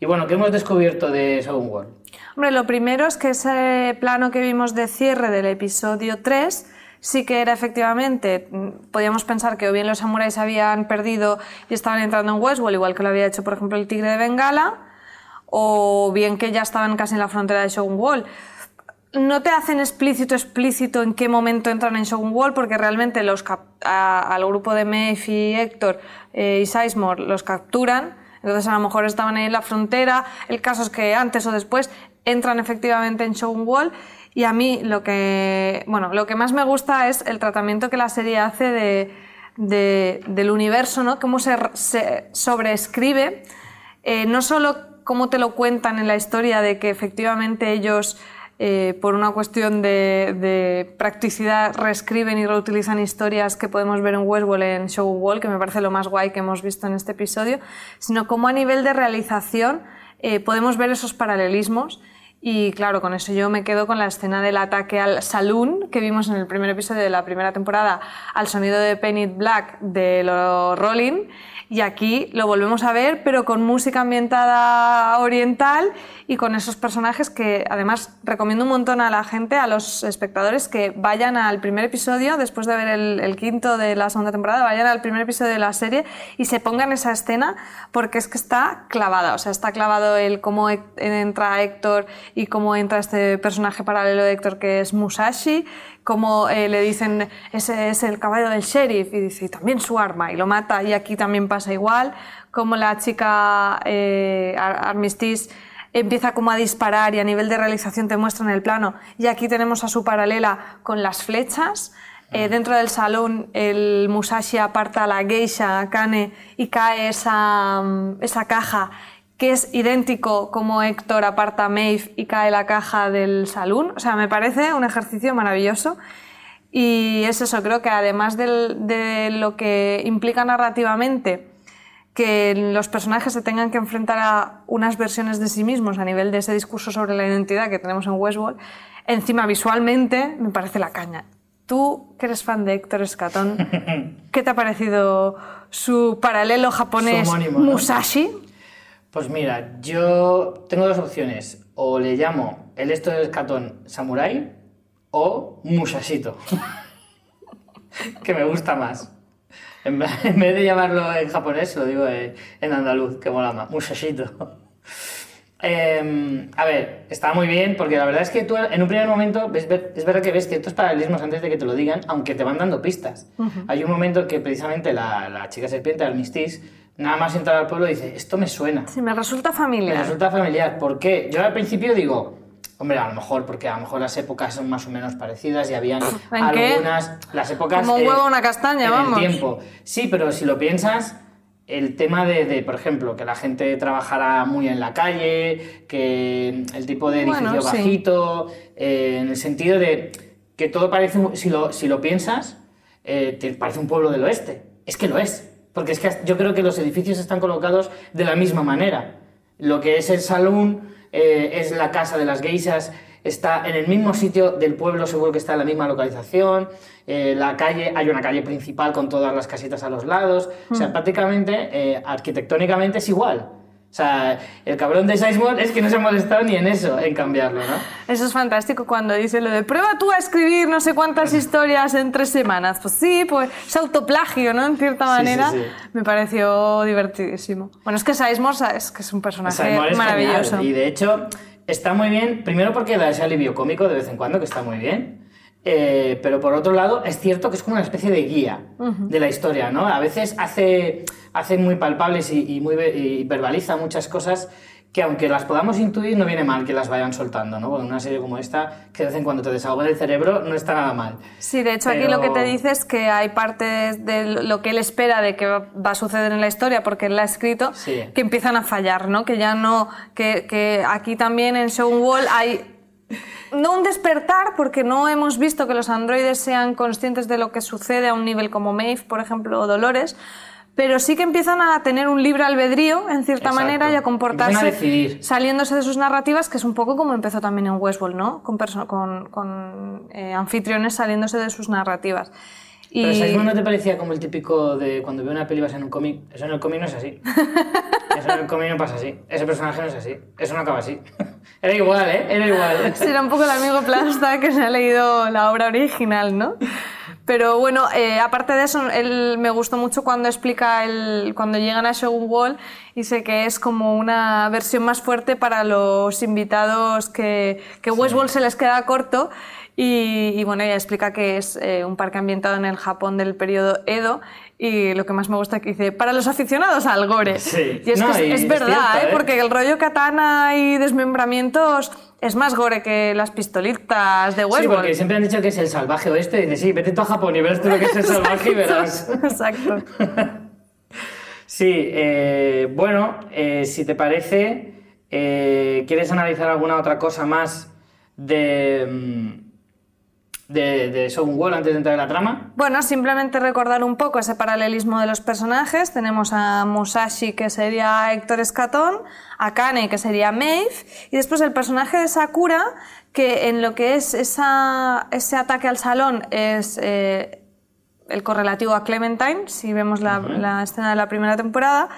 Y bueno, ¿qué hemos descubierto de Shogun World? Lo primero es que ese plano que vimos de cierre del episodio 3 sí que era efectivamente, mm, podíamos pensar que o bien los samuráis habían perdido y estaban entrando en Westworld, igual que lo había hecho por ejemplo el tigre de Bengala, o bien que ya estaban casi en la frontera de Shogun Wall. No te hacen explícito, explícito en qué momento entran en Shogun Wall, porque realmente los al grupo de Maeve y Héctor eh, y Sizemore los capturan, entonces a lo mejor estaban ahí en la frontera. El caso es que antes o después entran efectivamente en Shogun Wall. Y a mí lo que, bueno, lo que más me gusta es el tratamiento que la serie hace de, de- del universo, ¿no? Cómo se, se sobreescribe eh, no solo cómo te lo cuentan en la historia de que efectivamente ellos, eh, por una cuestión de, practicidad, reescriben y reutilizan historias que podemos ver en Westworld, en Show Wall, que me parece lo más guay que hemos visto en este episodio, sino cómo a nivel de realización eh, podemos ver esos paralelismos Y claro, con eso yo me quedo con la escena del ataque al saloon que vimos en el primer episodio de la primera temporada al sonido de Penny Black de los Rolling. Y aquí lo volvemos a ver, pero con música ambientada oriental y con esos personajes que además recomiendo un montón a la gente, a los espectadores, que vayan al primer episodio, después de ver el, quinto de la segunda temporada, vayan al primer episodio de la serie y se pongan esa escena porque es que está clavada. O sea, está clavado el cómo Hec- entra Héctor y cómo entra este personaje paralelo de Héctor que es Musashi, cómo eh, le dicen ese es el caballo del sheriff y dice "Y también su arma y lo mata y aquí también pasa igual, como la chica eh, Ar- Armistice empieza como a disparar y a nivel de realización te muestran el plano y aquí tenemos a su paralela con las flechas. Eh, dentro del salón el Musashi aparta a la geisha Akane y cae esa, mm, esa caja que es idéntico como Héctor aparta a Maeve y cae la caja del salón. O sea, me parece un ejercicio maravilloso. Y es eso, creo que además del- de lo que implica narrativamente, que los personajes se tengan que enfrentar a unas versiones de sí mismos a nivel de ese discurso sobre la identidad que tenemos en Westworld, encima visualmente me parece la caña. Tú, que eres fan de Héctor Escatón, ¿qué te ha parecido su paralelo japonés Su homónimo, ¿no? Musashi? Pues mira, yo tengo dos opciones. O le llamo el esto del escatón samurai o musashito. que me gusta más. En vez de llamarlo en japonés, lo digo en, andaluz, que mola más. Musashito. Eh, a ver, está muy bien porque la verdad es que tú en un primer momento ves, es verdad que ves ciertos paralelismos antes de que te lo digan, aunque te van dando pistas. Hay un momento que precisamente la, la chica serpiente, Armistice, nada más entrar al pueblo dice, esto me suena. Sí, me resulta Me familiar. resulta familiar. ¿Por qué? Yo al principio digo, hombre, a lo mejor, porque a lo mejor las épocas son más o menos parecidas y habían algunas. Las épocas. Como un huevo una castaña, en vamos. El tiempo. Sí, pero si lo piensas. El tema de, de, por ejemplo, que la gente trabajara muy en la calle, que el tipo de edificio Bueno, sí. bajito, eh, en el sentido de que todo parece, si lo, si lo piensas, eh, te parece un pueblo del oeste. Es que lo es. Porque es que yo creo que los edificios están colocados de la misma manera. Lo que es el salón, eh, es la casa de las geishas, está en el mismo sitio del pueblo, seguro que está en la misma localización. Eh, la calle, hay una calle principal con todas las casitas a los lados. O sea, prácticamente, eh, arquitectónicamente es igual. O sea, el cabrón de Sizemore es que no se ha molestado ni en eso, en cambiarlo, ¿no? Eso es fantástico cuando dice lo de prueba tú a escribir no sé cuántas historias en tres semanas. Pues sí, pues es autoplagio, ¿no? En cierta Sí, sí, manera. sí. Me pareció divertidísimo. Bueno, es que Sizemore es que es un personaje es maravilloso. genial, Y de hecho, está muy bien, primero porque da ese alivio cómico de vez en cuando, que está muy bien. Eh, pero por otro lado, es cierto que es como una especie de guía de la historia, ¿no? A veces hace, hace muy palpables y, y muy, y verbaliza muchas cosas que aunque las podamos intuir, no viene mal que las vayan soltando, ¿no? Porque una serie como esta, que de vez en cuando te desahoga el cerebro, no está nada mal. Sí, de hecho aquí Pero- lo que te dice es que hay partes de lo que él espera de que va a suceder en la historia, porque él la ha escrito, Sí. que empiezan a fallar, ¿no? Que ya no, que, que aquí también en Show Wall hay no un despertar, porque no hemos visto que los androides sean conscientes de lo que sucede a un nivel como Maeve, por ejemplo, o Dolores, pero sí que empiezan a tener un libre albedrío, en cierta Exacto. manera, y a comportarse a saliéndose de sus narrativas, que es un poco como empezó también en Westworld, ¿no? Con, con, con, eh, anfitriones saliéndose de sus narrativas. Y Pero Sizemore no te parecía como el típico de cuando veo una peli vas en un cómic. Eso en el cómic no es así. Eso en el cómic no pasa así. Ese personaje no es así. Eso no acaba así. Era igual, ¿eh? Era igual. Sí, era un poco el amigo plasta que se ha leído la obra original, ¿no? Pero bueno, eh, aparte de eso, él me gustó mucho cuando explica el, cuando llegan a Shogun Wall, dice que es como una versión más fuerte para los invitados que, que Westworld se les queda corto. Y, y bueno, ella explica que es eh, un parque ambientado en el Japón del periodo Edo. Y lo que más me gusta es que dice, para los aficionados al gore. Sí. Y es No, que y es, verdad, cierto, ¿eh? ¿eh? porque el rollo katana y desmembramientos es más gore que las pistolitas de Sí, Westworld. porque siempre han dicho que es el salvaje oeste. Y dices, sí, vete tú a Japón y verás tú lo que es el salvaje y verás. Exacto. Sí, eh, bueno, eh, si te parece, eh, ¿quieres analizar alguna otra cosa más de, mm, de, de Shogun World antes de entrar en la trama? Bueno, simplemente recordar un poco ese paralelismo de los personajes. Tenemos a Musashi, que sería Héctor Escatón, a Kane, que sería Maeve, y después el personaje de Sakura, que en lo que es esa, ese ataque al salón es eh, el correlativo a Clementine, si vemos la, la escena de la primera temporada,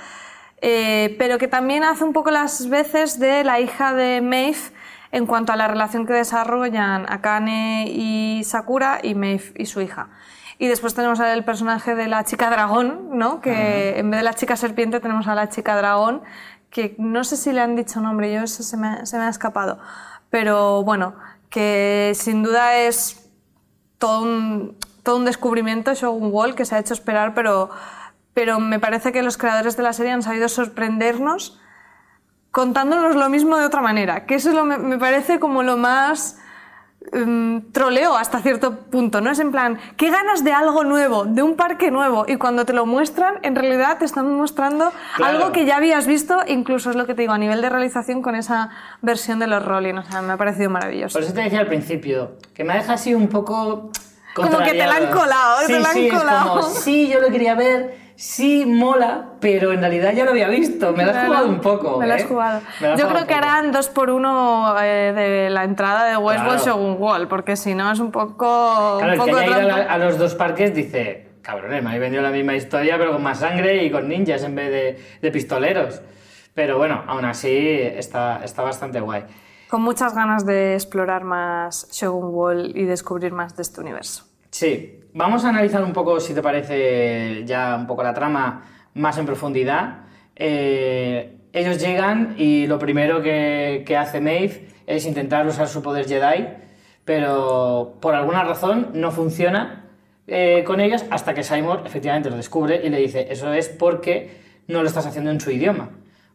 eh, pero que también hace un poco las veces de la hija de Maeve en cuanto a la relación que desarrollan Akane y Sakura y Maeve y su hija. Y después tenemos el personaje de la chica dragón, ¿no? Que en vez de la chica serpiente tenemos a la chica dragón, que no sé si le han dicho nombre, yo eso se me, se me ha escapado. Pero bueno, que sin duda es todo un, todo un descubrimiento Shogun Wall que se ha hecho esperar, pero, pero me parece que los creadores de la serie han sabido sorprendernos contándonos lo mismo de otra manera, que eso es lo, me, me parece como lo más mm, troleo hasta cierto punto, ¿no? Es en plan, qué ganas de algo nuevo, de un parque nuevo, y cuando te lo muestran, en realidad te están mostrando Claro. algo que ya habías visto, incluso es lo que te digo, a nivel de realización con esa versión de los Rolling, o sea, me ha parecido maravilloso. Por eso te decía al principio, que me deja así un poco... Como que te la han colado, te sí, la han sí, es colado. como, sí, yo lo quería ver, sí, mola, pero en realidad ya lo había visto, me la has jugado un poco. Me la has ¿eh? jugado. Me la has Yo jugado creo que poco. harán dos por uno eh, de la entrada de Westworld Claro. Shogun Wall, porque si no es un poco. Claro, un el que poco haya ido a los dos parques dice, cabrones, me habéis vendido la misma historia, pero con más sangre y con ninjas en vez de, de pistoleros. Pero bueno, aún así está, está bastante guay. Con muchas ganas de explorar más Shogun Wall y descubrir más de este universo. Sí, vamos a analizar un poco, si te parece, ya un poco la trama más en profundidad. Eh, ellos llegan y lo primero que, hace Maeve es intentar usar su poder Jedi, pero por alguna razón no funciona eh, con ellos hasta que Seymour efectivamente lo descubre y le dice, eso es porque no lo estás haciendo en su idioma.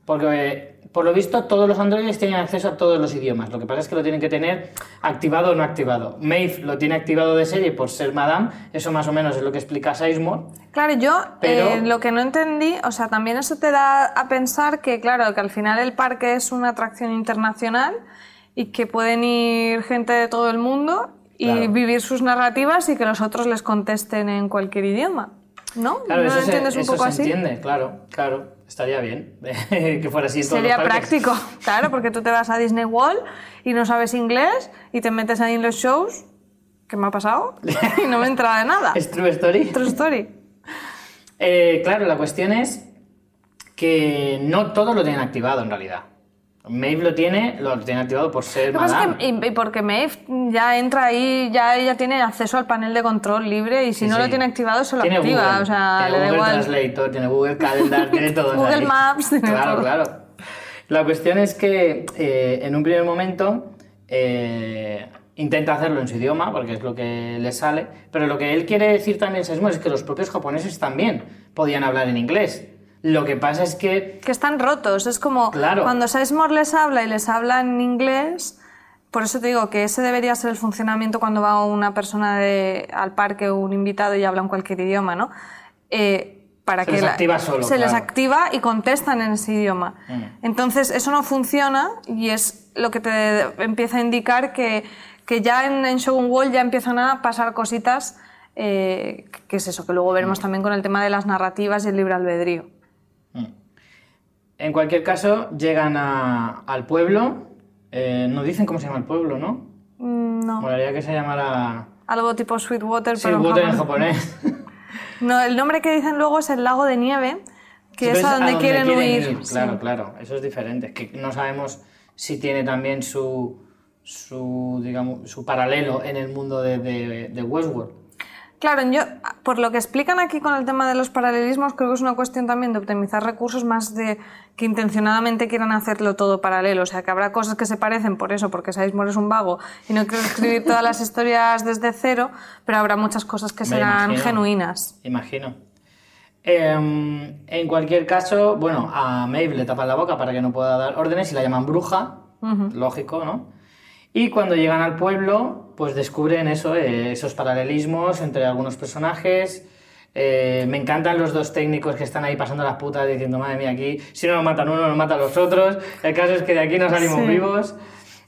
Porque, eh, por lo visto, todos los androides tienen acceso a todos los idiomas. Lo que pasa es que lo tienen que tener activado o no activado. Maeve lo tiene activado de serie por ser Madame. Eso más o menos es lo que explica Sizemore. Claro, yo Pero- eh, lo que no entendí, o sea, también eso te da a pensar que, claro, que al final el parque es una atracción internacional y que pueden ir gente de todo el mundo y Claro. vivir sus narrativas y que los otros les contesten en cualquier idioma. ¿No? Claro, ¿No eso lo se, entiendes un eso poco se así? entiende, claro, claro. Estaría bien que fuera así en todos Sería los práctico, claro, porque tú te vas a Disney World y no sabes inglés y te metes ahí en los shows, ¿qué me ha pasado? y no me entra de nada. Es true story. True story. Eh, claro, la cuestión es que no todos lo tienen activado en realidad. Maeve lo tiene, lo tiene activado por ser Lo que pasa es Madame. que, y, y porque Maeve ya entra ahí, ya ella tiene acceso al panel de control libre y si Sí, no sí. lo tiene activado se lo Tiene activa, Google, o sea, tiene le da Google igual. Translator, tiene Google Calendar, tiene todo. Google ahí. Maps, tiene claro, todo. claro. La cuestión es que eh, en un primer momento eh, intenta hacerlo en su idioma, porque es lo que le sale, pero lo que él quiere decir también es que los propios japoneses también podían hablar en inglés. Lo que pasa es que Que están rotos, es como Claro. cuando Sizemore les habla y les habla en inglés, por eso te digo que ese debería ser el funcionamiento cuando va una persona de- al parque o un invitado y habla en cualquier idioma, ¿no? Eh, para Se que les la- activa solo, se les activa y contestan en ese idioma. Mm. Entonces, eso no funciona y es lo que te empieza a indicar que, que ya en, en Shogun World ya empiezan a pasar cositas, eh, que es eso, que luego Mm. veremos también con el tema de las narrativas y el libre albedrío. En cualquier caso, llegan a- al pueblo. eh, no dicen cómo se llama el pueblo, ¿no? Mm, No. Molaría que se llamara Algo tipo Sweetwater, pero en Silwater en japonés. No, el nombre que dicen luego es el lago de nieve, que Sí, es a donde, quieren, huir. Claro, Sí. claro, eso es diferente. Que no sabemos si tiene también su, su, digamos, su paralelo en el mundo de, de- de Westworld. Claro, yo, por lo que explican aquí con el tema de los paralelismos, creo que es una cuestión también de optimizar recursos más de que intencionadamente quieran hacerlo todo paralelo. O sea, que habrá cosas que se parecen por eso, porque Sizemore es un vago y no quiere escribir todas las historias desde cero, pero habrá muchas cosas que Me serán imagino. genuinas. Imagino. Em, en cualquier caso, bueno, a Maeve le tapan la boca para que no pueda dar órdenes y la llaman bruja, lógico, ¿no? Y cuando llegan al pueblo, pues descubren eso, eh, esos paralelismos entre algunos personajes. Eh, me encantan los dos técnicos que están ahí pasando las putas diciendo, madre mía, aquí si no nos matan uno, nos matan los otros. El caso es que de aquí no salimos Sí. vivos.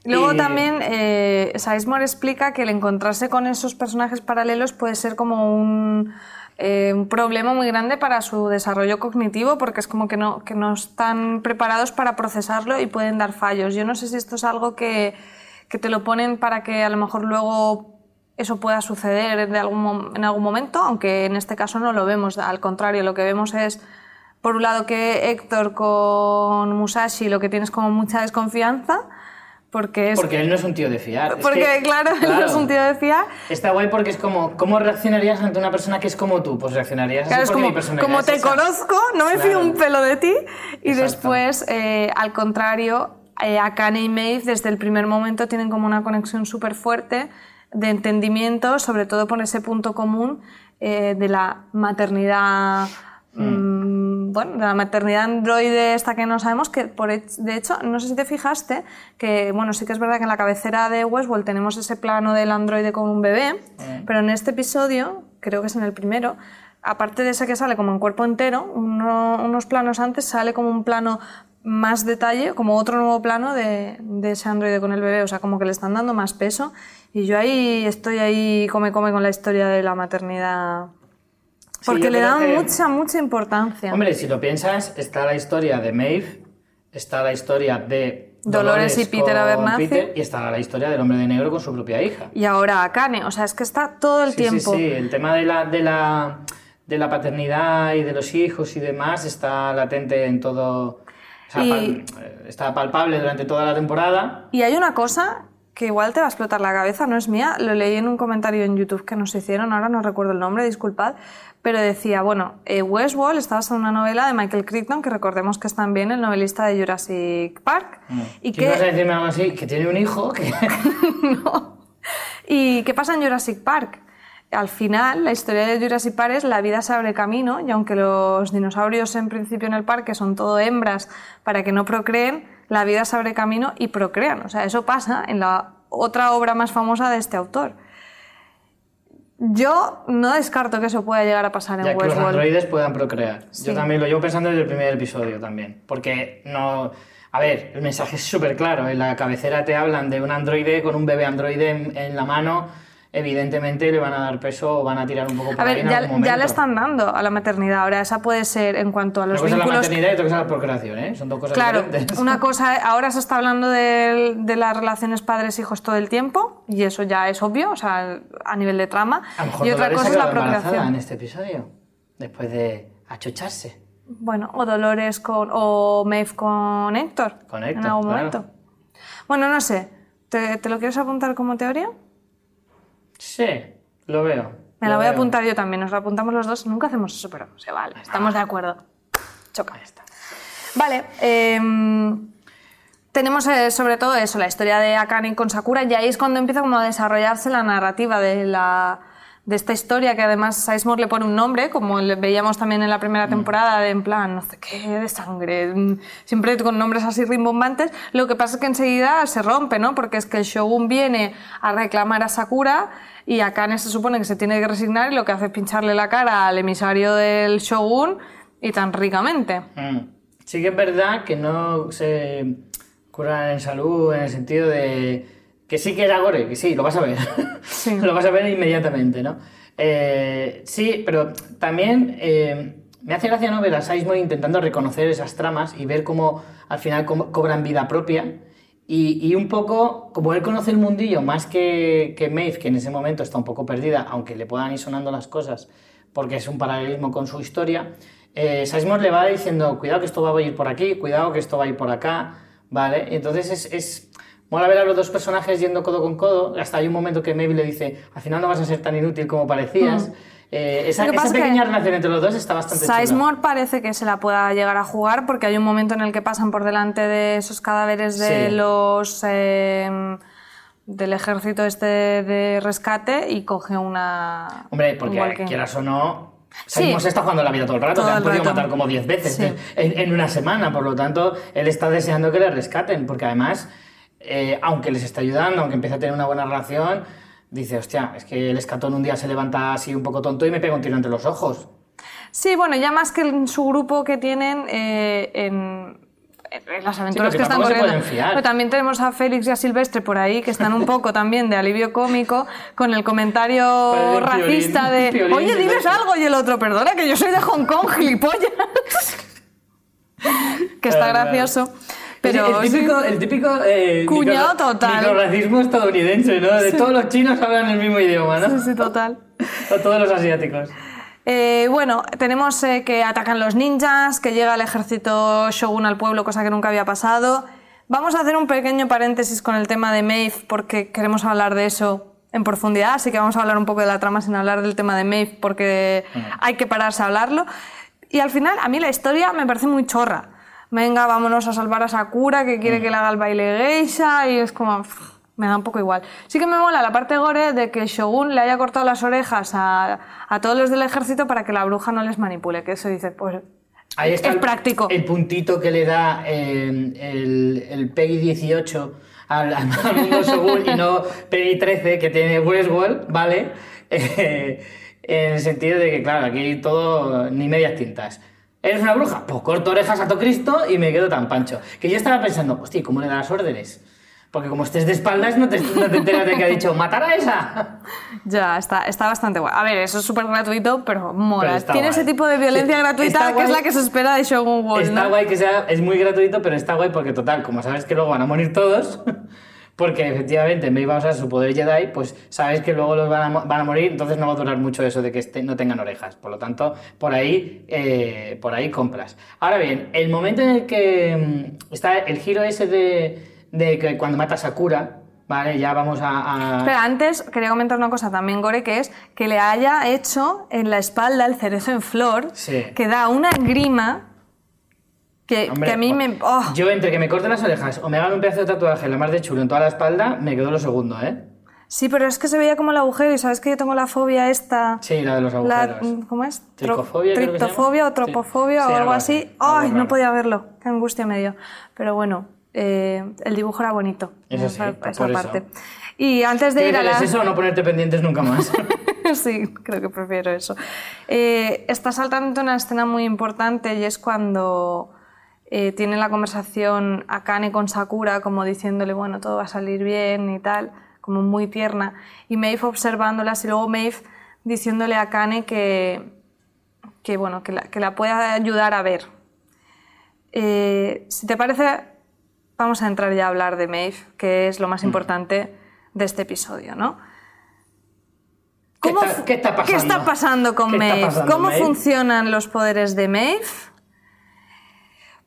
Luego Y- también eh, Sizemore explica que el encontrarse con esos personajes paralelos puede ser como un, eh, un problema muy grande para su desarrollo cognitivo porque es como que no, que no están preparados para procesarlo y pueden dar fallos. Yo no sé si esto es algo que, que te lo ponen para que a lo mejor luego eso pueda suceder de algún, en algún momento, aunque en este caso no lo vemos. Al contrario, lo que vemos es, por un lado, que Héctor con Musashi lo que tienes como mucha desconfianza, porque es... Porque él no es un tío de fiar. es porque, que- claro, él no es un tío de fiar. Está guay porque es como, ¿cómo reaccionarías ante una persona que es como tú? Pues reaccionarías Claro, así es porque mi como, personalidad como es te esa. conozco, no me Claro. fío un pelo de ti. Y Exacto. después, eh, al contrario, eh, Akane y Maeve desde el primer momento tienen como una conexión súper fuerte de entendimiento, sobre todo por ese punto común eh, de la maternidad. mm, bueno, de la maternidad androide esta que no sabemos, que por de hecho, no sé si te fijaste, que bueno, sí que es verdad que en la cabecera de Westworld tenemos ese plano del androide con un bebé, pero en este episodio, creo que es en el primero, aparte de ese que sale como en cuerpo entero, uno- unos planos antes sale como un plano más detalle, como otro nuevo plano de, de ese androide con el bebé, o sea, como que le están dando más peso. Y yo ahí estoy ahí come come con la historia de la maternidad. Sí, Porque yo le dan que- mucha, mucha importancia. Hombre, si lo piensas, está la historia de Maeve, está la historia de Dolores y Peter Abernathy. Peter, y está la historia del hombre de negro con su propia hija. Y ahora Akane, o sea, es que está todo el Sí, tiempo. Sí, sí, el tema de la, de, la, de la paternidad y de los hijos y demás está latente en todo. Sea, Y- pal- eh, está palpable durante toda la temporada. Y hay una cosa que igual te va a explotar la cabeza, no es mía, lo leí en un comentario en YouTube que nos hicieron, ahora no recuerdo el nombre, disculpad, pero decía, bueno, eh, Westworld está basada en una novela de Michael Crichton, que recordemos que es también el novelista de Jurassic Park, y ¿Qué ibas a que... decirme algo así? Que tiene un hijo que... ¿Y qué pasa en Jurassic Park? Al final, la historia de Jurassic Park es la vida se abre camino y aunque los dinosaurios en principio en el parque son todo hembras para que no procreen, la vida se abre camino y procrean. O sea, eso pasa en la otra obra más famosa de este autor. Yo no descarto que eso pueda llegar a pasar en Ya que los Westworld. androides puedan procrear. Sí. Yo también lo llevo pensando desde el primer episodio también. Porque no... A ver, el mensaje es súper claro. En la cabecera te hablan de un androide con un bebé androide en, en la mano. Evidentemente le van a dar peso o van a tirar un poco por A ver, ya, ya le están dando a la maternidad. Ahora, esa puede ser en cuanto a Una los cosa es la vínculos maternidad y otra cosa es la procreación, ¿eh? Son dos cosas Claro, diferentes. una cosa, ahora se está hablando de, de las relaciones padres-hijos todo el tiempo, y eso ya es obvio, o sea, a nivel de trama. A lo mejor y otra cosa es la embarazada en procreación. este episodio. Después de achucharse. Bueno, o Dolores con. o Maeve con Héctor. Con Héctor, En algún claro. momento. Bueno, no sé. ¿Te, te lo quieres apuntar como teoría? Sí, lo veo. Me la voy a veo. apuntar yo también, nos la apuntamos los dos. Nunca hacemos eso, pero se vale. Estamos de acuerdo. Choca. Vale, em, tenemos eh, sobre todo eso, la historia de Akane con Sakura, y ahí es cuando empieza como a desarrollarse la narrativa de, la, de esta historia, que además Sizemore le pone un nombre, como le veíamos también en la primera temporada, de en plan, no sé qué, de sangre, mm, siempre con nombres así rimbombantes. Lo que pasa es que enseguida se rompe, ¿no? Porque es que el Shogun viene a reclamar a Sakura y Akane se supone que se tiene que resignar y lo que hace es pincharle la cara al emisario del Shogun y tan ricamente. Mm. Sí que es verdad que no se curan en salud en el sentido de que sí que era gore, que sí, lo vas a ver. Sí. lo vas a ver inmediatamente, ¿no? Eh, sí, pero también eh, me hace gracia no ver a Sizemore intentando reconocer esas tramas y ver cómo al final co- cobran vida propia. Y, y un poco, como él conoce el mundillo más que, que Maeve, que en ese momento está un poco perdida, aunque le puedan ir sonando las cosas, porque es un paralelismo con su historia, eh, Sizemore le va diciendo, cuidado que esto va a ir por aquí, cuidado que esto va a ir por acá, ¿vale? Entonces es, es mola ver a los dos personajes yendo codo con codo, hasta hay un momento que Maeve le dice, al final no vas a ser tan inútil como parecías. Eh, esa Mm. Que esa pasa es que pequeña relación entre los dos está bastante chula. Sizemore parece que se la pueda llegar a jugar porque hay un momento en el que pasan por delante de esos cadáveres de Sí. los eh, del ejército este de rescate y coge una Hombre, porque quieras o no, Sí. Sizemore se está jugando la vida todo el rato, Todo te han podido rato. matar como 10 veces Sí. en, en una semana, por lo tanto, él está deseando que le rescaten, porque además, eh, aunque les está ayudando, aunque empieza a tener una buena relación, dice, hostia, es que el escatón un día se levanta así un poco tonto y me pega un tiro entre los ojos. Sí, bueno, ya más que en su grupo que tienen, eh, en, en las aventuras porque que están corriendo. Pero también tenemos a Félix y a Silvestre por ahí que están un poco también de alivio cómico con el comentario un racista piolín, de piolín oye, diles Silvestre". algo y el otro, perdona que yo soy de Hong Kong, gilipollas. que está gracioso. Pero el típico, sí. el típico eh, Cuñado total. microrracismo estadounidense, ¿no? De todos los chinos hablan el mismo idioma, ¿no? Sí, sí, total. O todos los asiáticos. Eh, bueno, tenemos eh, que atacan los ninjas, que llega el ejército Shogun al pueblo, cosa que nunca había pasado. Vamos a hacer un pequeño paréntesis con el tema de Maeve, porque queremos hablar de eso en profundidad, así que vamos a hablar un poco de la trama sin hablar del tema de Maeve, porque hay que pararse a hablarlo. Y al final, a mí la historia me parece muy chorra. Venga, vámonos a salvar a Sakura, que quiere que le haga el baile geisha, y es como... pff, Me da un poco igual. Sí que me mola la parte gore de que Shogun le haya cortado las orejas a, a todos los del ejército para que la bruja no les manipule, que eso dice, pues Ahí está es el- práctico. El puntito que le da eh, el, el Peggy 18 al, al mundo Shogun y no Peggy 13 que tiene Westworld, ¿vale? Eh, en el sentido de que, claro, aquí todo ni medias tintas. ¿Eres una bruja? Pues corto orejas a todo Cristo y me quedo tan pancho. Que yo estaba pensando, hostia, ¿cómo le da las órdenes? Porque como estés de espaldas no te, no te enteras de que ha dicho, ¡matar a esa! Ya, está, está bastante guay. A ver, eso es súper gratuito, pero mola. Pero Tiene guay. ese tipo de violencia Sí, gratuita que es la que se espera de Shogun World, Está ¿no? guay que sea, es muy gratuito, pero está guay porque total, como sabes que luego van a morir todos, porque efectivamente me iba a usar su poder Jedi, pues sabes que luego los van a, mo- van a morir, entonces no va a durar mucho eso de que este- no tengan orejas. Por lo tanto, por ahí, eh, por ahí compras. Ahora bien, el momento en el que mm, está el giro ese de, de que cuando mata a Sakura, ¿vale? Ya vamos a... a- Espera, antes quería comentar una cosa también, Gore, que es que le haya hecho en la espalda el cerezo en flor, Sí. que da una grima que, Hombre, que a mí me... oh, Yo entre que me corte las orejas o me hagan un pedazo de tatuaje, la más de chulo en toda la espalda, me quedo lo segundo, ¿eh? Sí, pero es que se veía como el agujero y sabes que yo tengo la fobia esta... Sí, la de los La, agujeros. ¿Cómo es? Tricofobia. Triptofobia o Sí. tropofobia Sí, o algo algo así, algo ¡Ay, no raro. podía verlo! ¡Qué angustia me dio! Pero bueno, eh, el dibujo era bonito. Eso sí, esa, por esa eso. parte. Y antes de ¿Qué ir a la... eso o no ponerte pendientes nunca más? sí, creo que prefiero eso. Eh, está saltando una escena muy importante y es cuando eh, tiene la conversación Akane con Sakura, como diciéndole, bueno, todo va a salir bien y tal, como muy tierna. Y Maeve observándolas y luego Maeve diciéndole a Akane que, que, bueno, que, la, que la puede ayudar a ver. Eh, si te parece, vamos a entrar ya a hablar de Maeve, que es lo más importante de este episodio, ¿no? ¿Qué ¿Cómo está- qué está pasando? ¿Qué está pasando con ¿Qué está Maeve? pasando, ¿Cómo Maeve? funcionan los poderes de Maeve?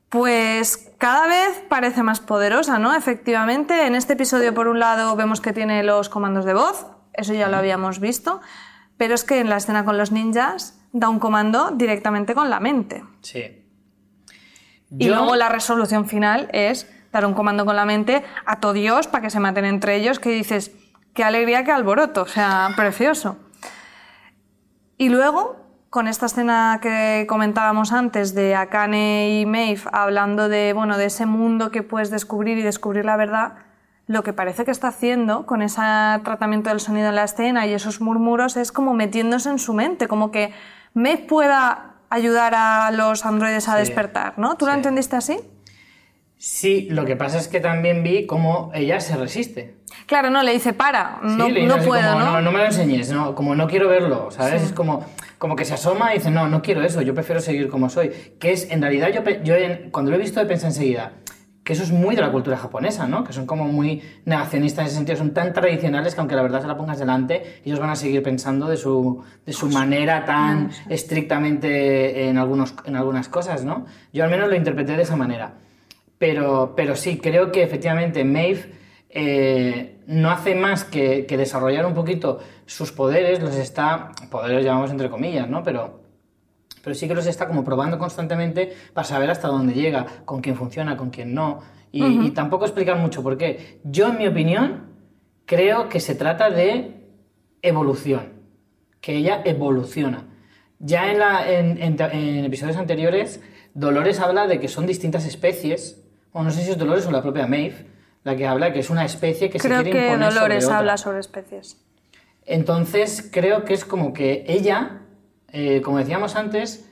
Pues cada vez parece más poderosa, ¿no? Efectivamente, en este episodio por un lado vemos que tiene los comandos de voz, eso ya lo habíamos visto, pero es que en la escena con los ninjas da un comando directamente con la mente. Sí. Y luego la resolución final es dar un comando con la mente a todo Dios para que se maten entre ellos, que dices, qué alegría, qué alboroto, o sea, precioso. Y luego, con esta escena que comentábamos antes de Akane y Maeve hablando de, bueno, de ese mundo que puedes descubrir y descubrir la verdad, lo que parece que está haciendo con ese tratamiento del sonido en la escena y esos murmuros es como metiéndose en su mente, como que Maeve pueda ayudar a los androides a Sí, despertar, ¿no? ¿Tú lo entendiste así? Sí, lo que pasa es que también vi cómo ella se resiste. Claro, no, le dice, para, Sí, no, le dice no así puedo, como, ¿no? no, me lo enseñes, no, como no quiero verlo, ¿sabes? Es como, como que se asoma y dice, no, no quiero eso, yo prefiero seguir como soy. Que es, en realidad, yo, yo en- cuando lo he visto he pensado enseguida que eso es muy de la cultura japonesa, ¿no? Que son como muy negacionistas en ese sentido, son tan tradicionales que aunque la verdad se la pongas delante, ellos van a seguir pensando de su, de su manera tan estrictamente en, algunos, en algunas cosas, ¿no? Yo al menos lo interpreté de esa manera. Pero, pero sí, creo que efectivamente Maeve eh, no hace más que, que desarrollar un poquito sus poderes, los está, poderes llamamos entre comillas, ¿no? Pero, pero sí que los está como probando constantemente para saber hasta dónde llega, con quién funciona, con quién no. Y, y tampoco explicar mucho por qué. Yo, en mi opinión, creo que se trata de evolución, que ella evoluciona. Ya en, la- en- en- en episodios anteriores, Dolores habla de que son distintas especies, o no sé si es Dolores o la propia Maeve, la que habla que es una especie que Creo se quiere que imponer sobre Dolores otra. habla sobre especies. Entonces creo que es como que ella, eh, como decíamos antes,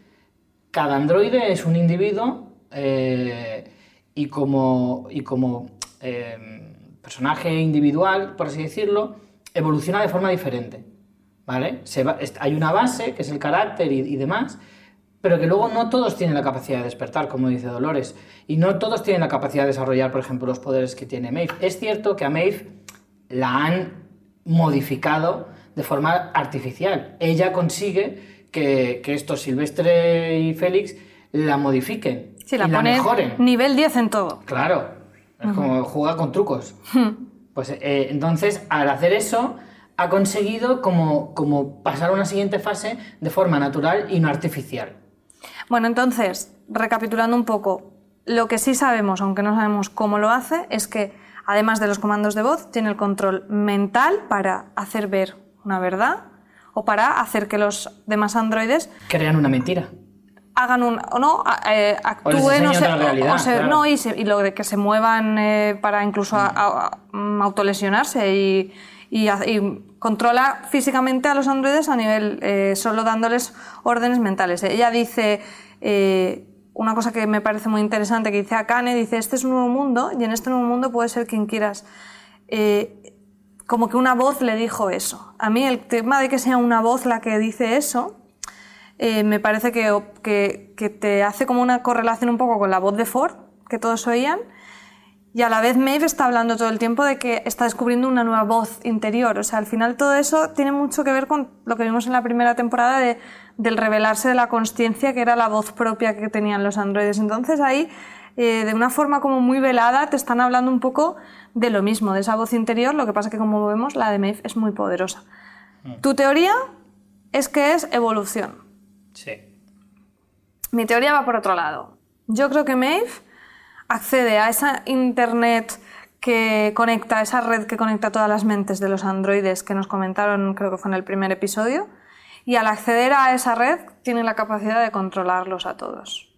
cada androide es un individuo eh, y como, y como eh, personaje individual, por así decirlo, evoluciona de forma diferente. ¿Vale? Se va- est- hay una base, que es el carácter y, y demás, pero que luego no todos tienen la capacidad de despertar, como dice Dolores, y no todos tienen la capacidad de desarrollar, por ejemplo, los poderes que tiene Maeve. Es cierto que a Maeve la han modificado de forma artificial. Ella consigue que, que estos Silvestre y Félix la modifiquen Sí, la y la mejoren. nivel 10 en todo. Claro, es como jugar con trucos. Pues eh, entonces, al hacer eso, ha conseguido como, como pasar a una siguiente fase de forma natural y no artificial. Bueno, entonces, recapitulando un poco, lo que sí sabemos, aunque no sabemos cómo lo hace, es que además de los comandos de voz, tiene el control mental para hacer ver una verdad o para hacer que los demás androides Crean una mentira. hagan un o no eh, actúen o se- realidad, o se- claro. no y, se- y lo de que se muevan eh, para incluso a- a- a- autolesionarse y, y y controla físicamente a los androides a nivel eh, solo dándoles órdenes mentales. Ella dice eh, una cosa que me parece muy interesante que dice Akane dice este es un nuevo mundo y en este nuevo mundo puede ser quien quieras Eh, como que una voz le dijo eso. A mí el tema de que sea una voz la que dice eso me parece que, que te hace como una correlación un poco con la voz de Ford, que todos oían, y a la vez Maeve está hablando todo el tiempo de que está descubriendo una nueva voz interior. O sea, al final todo eso tiene mucho que ver con lo que vimos en la primera temporada de, del revelarse de la consciencia, que era la voz propia que tenían los androides. Entonces ahí, eh, de una forma como muy velada, te están hablando un poco de lo mismo, de esa voz interior. Lo que pasa que, como vemos, la de Maeve es muy poderosa. Tu teoría es que es evolución. Sí. Mi teoría va por otro lado. Yo creo que Maeve accede a esa internet que conecta, esa red que conecta todas las mentes de los androides que nos comentaron, creo que fue en el primer episodio, y al acceder a esa red tiene la capacidad de controlarlos a todos.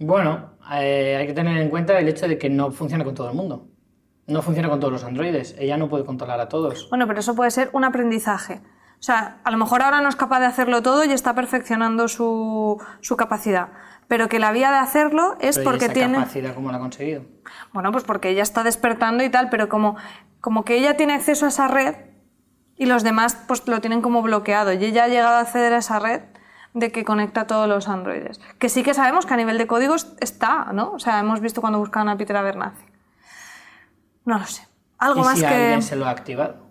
Bueno, eh, hay que tener en cuenta el hecho de que no funciona con todo el mundo. No funciona con todos los androides. Ella no puede controlar a todos. Bueno, pero eso puede ser un aprendizaje. O sea, a lo mejor ahora no es capaz de hacerlo todo y está perfeccionando su, su capacidad. Pero que la vía de hacerlo es Pero ¿y porque esa tiene... capacidad cómo la ha conseguido? Bueno, pues porque ella está despertando y tal, pero como, como que ella tiene acceso a esa red y los demás pues lo tienen como bloqueado. Y ella ha llegado a acceder a esa red de que conecta todos los androides. Que sí que sabemos que a nivel de códigos está, ¿no? O sea, hemos visto cuando buscaban a Peter Abernathy. No lo sé. Algo ¿Y más si que... alguien se lo ha activado?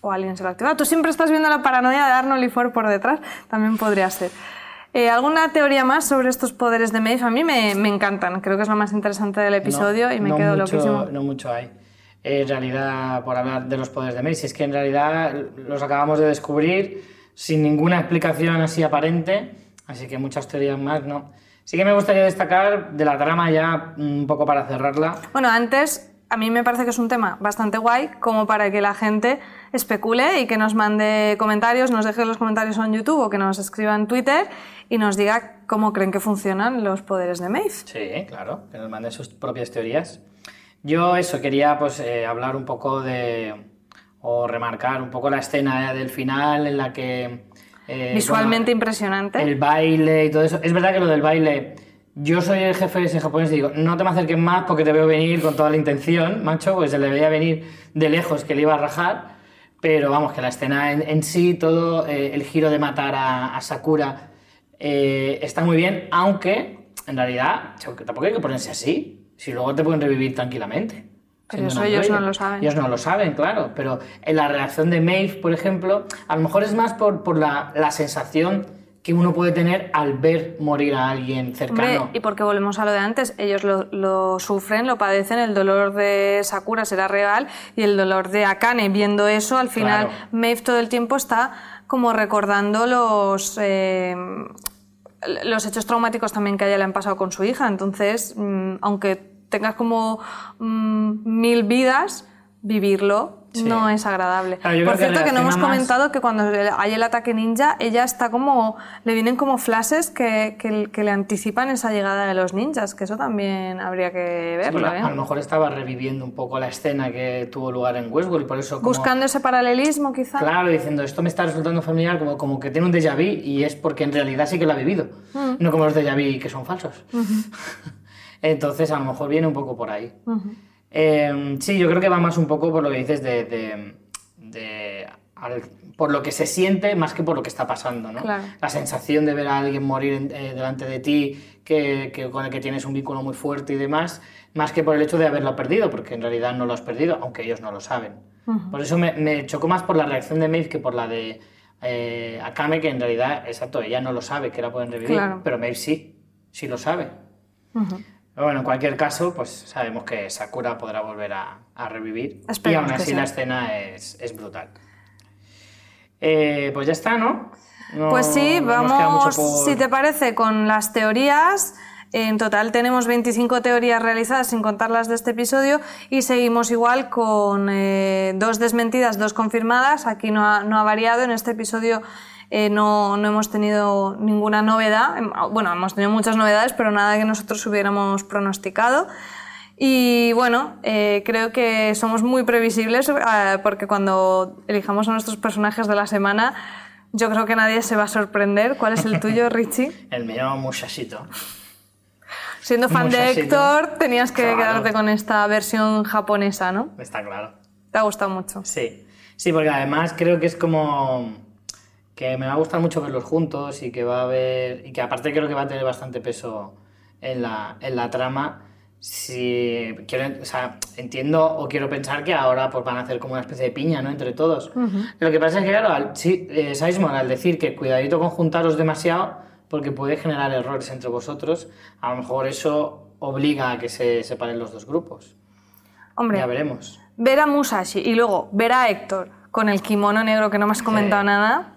O alguien se lo ha activado. Tú siempre estás viendo la paranoia de Arnold y Ford por detrás. También podría ser. Eh, ¿Alguna teoría más sobre estos poderes de Maeve? A mí me, me encantan. Creo que es lo más interesante del episodio No, y me no quedo mucho, loquísimo. No mucho hay. En realidad, por hablar de los poderes de Mace, es que en realidad los acabamos de descubrir sin ninguna explicación así aparente, así que muchas teorías más no. Sí que me gustaría destacar de la trama ya un poco para cerrarla. Bueno, antes a mí me parece que es un tema bastante guay como para que la gente especule y que nos mande comentarios, nos deje los comentarios en YouTube o que nos escriba en Twitter y nos diga cómo creen que funcionan los poderes de Maeve. Sí, claro, que nos manden sus propias teorías. Yo eso, quería pues eh, hablar un poco de, o remarcar un poco la escena del final en la que... eh, Visualmente bueno, impresionante. El baile y todo eso. Es verdad que lo del baile, yo soy el jefe de ese japonés y digo, no te me acerques más porque te veo venir con toda la intención, macho, pues se le veía venir de lejos que le iba a rajar, pero vamos, que la escena en, en sí, todo eh, el giro de matar a, a Sakura eh, está muy bien, aunque en realidad tampoco hay que ponerse así, si luego te pueden revivir tranquilamente. Pero eso ellos no lo saben. Ellos no lo saben, claro, pero en la reacción de Maeve, por ejemplo, a lo mejor es más por, por la, la sensación que uno puede tener al ver morir a alguien cercano. Hombre, y porque volvemos a lo de antes, ellos lo, lo sufren, lo padecen, el dolor de Sakura será real y el dolor de Akane viendo eso, al final Claro. Maeve todo el tiempo está como recordando los, eh, los hechos traumáticos también que a ella le han pasado con su hija, entonces, mm, aunque tengas como mm, mil vidas, vivirlo no es agradable. Claro, Por que cierto, que, no hemos más- comentado que cuando hay el ataque ninja, ella está como. Le vienen como flashes que, que- que le anticipan esa llegada de los ninjas, que eso también habría que Sí, verlo. pero ¿eh? a lo mejor estaba reviviendo un poco la escena que tuvo lugar en Westworld y por eso como, Buscando ese paralelismo, quizá. Claro, diciendo esto me está resultando familiar, como, como que tiene un déjà vu y es porque en realidad sí que lo ha vivido, Mm. no como los déjà vu que son falsos. Entonces a lo mejor viene un poco por ahí. Eh, sí, yo creo que va más un poco por lo que dices de... de- de- al- por lo que se siente más que por lo que está pasando, ¿no? Claro. La sensación de ver a alguien morir eh, delante de ti, que, que con el que tienes un vínculo muy fuerte y demás, más que por el hecho de haberlo perdido, porque en realidad no lo has perdido, aunque ellos no lo saben. Por eso me, me chocó más por la reacción de Maeve que por la de eh, Akame, que en realidad, exacto, ella no lo sabe, que la pueden revivir, Claro. pero Maeve sí, sí lo sabe. Pero bueno, en cualquier caso, pues sabemos que Sakura podrá volver a, a revivir. y Esperemos aún que así sí. la escena es, es brutal. Eh, pues ya está, ¿no? No- Pues sí, vamos, por- si te parece, con las teorías. En total tenemos 25 teorías realizadas sin contar las de este episodio y seguimos igual con eh, dos desmentidas, dos confirmadas. Aquí no ha, no ha variado. En este episodio eh, no, no hemos tenido ninguna novedad. Em, Bueno, hemos tenido muchas novedades, pero nada que nosotros hubiéramos pronosticado. Y bueno, eh, creo que somos muy previsibles eh, porque cuando elijamos a nuestros personajes de la semana, yo creo que nadie se va a sorprender. ¿Cuál es el tuyo, Richie? El mío muchachito. Siendo fan de Muchachito. Héctor, tenías que Claro. quedarte con esta versión japonesa, ¿no? Está claro. Te ha gustado mucho. Sí, sí, porque además creo que es como que me va a gustar mucho verlos juntos y que va a haber y que aparte creo que va a tener bastante peso en la, en la trama. Si quiero, o sea, entiendo o quiero pensar que ahora pues van a hacer como una especie de piña, ¿no? Entre todos. Lo que pasa es que claro, al, sí, eh, al decir que cuidadito con juntaros demasiado porque puede generar errores entre vosotros, a lo mejor eso obliga a que se separen los dos grupos. Hombre, Ya veremos. ver a Musashi y luego ver a Héctor con el kimono negro que no me has comentado Sí. nada,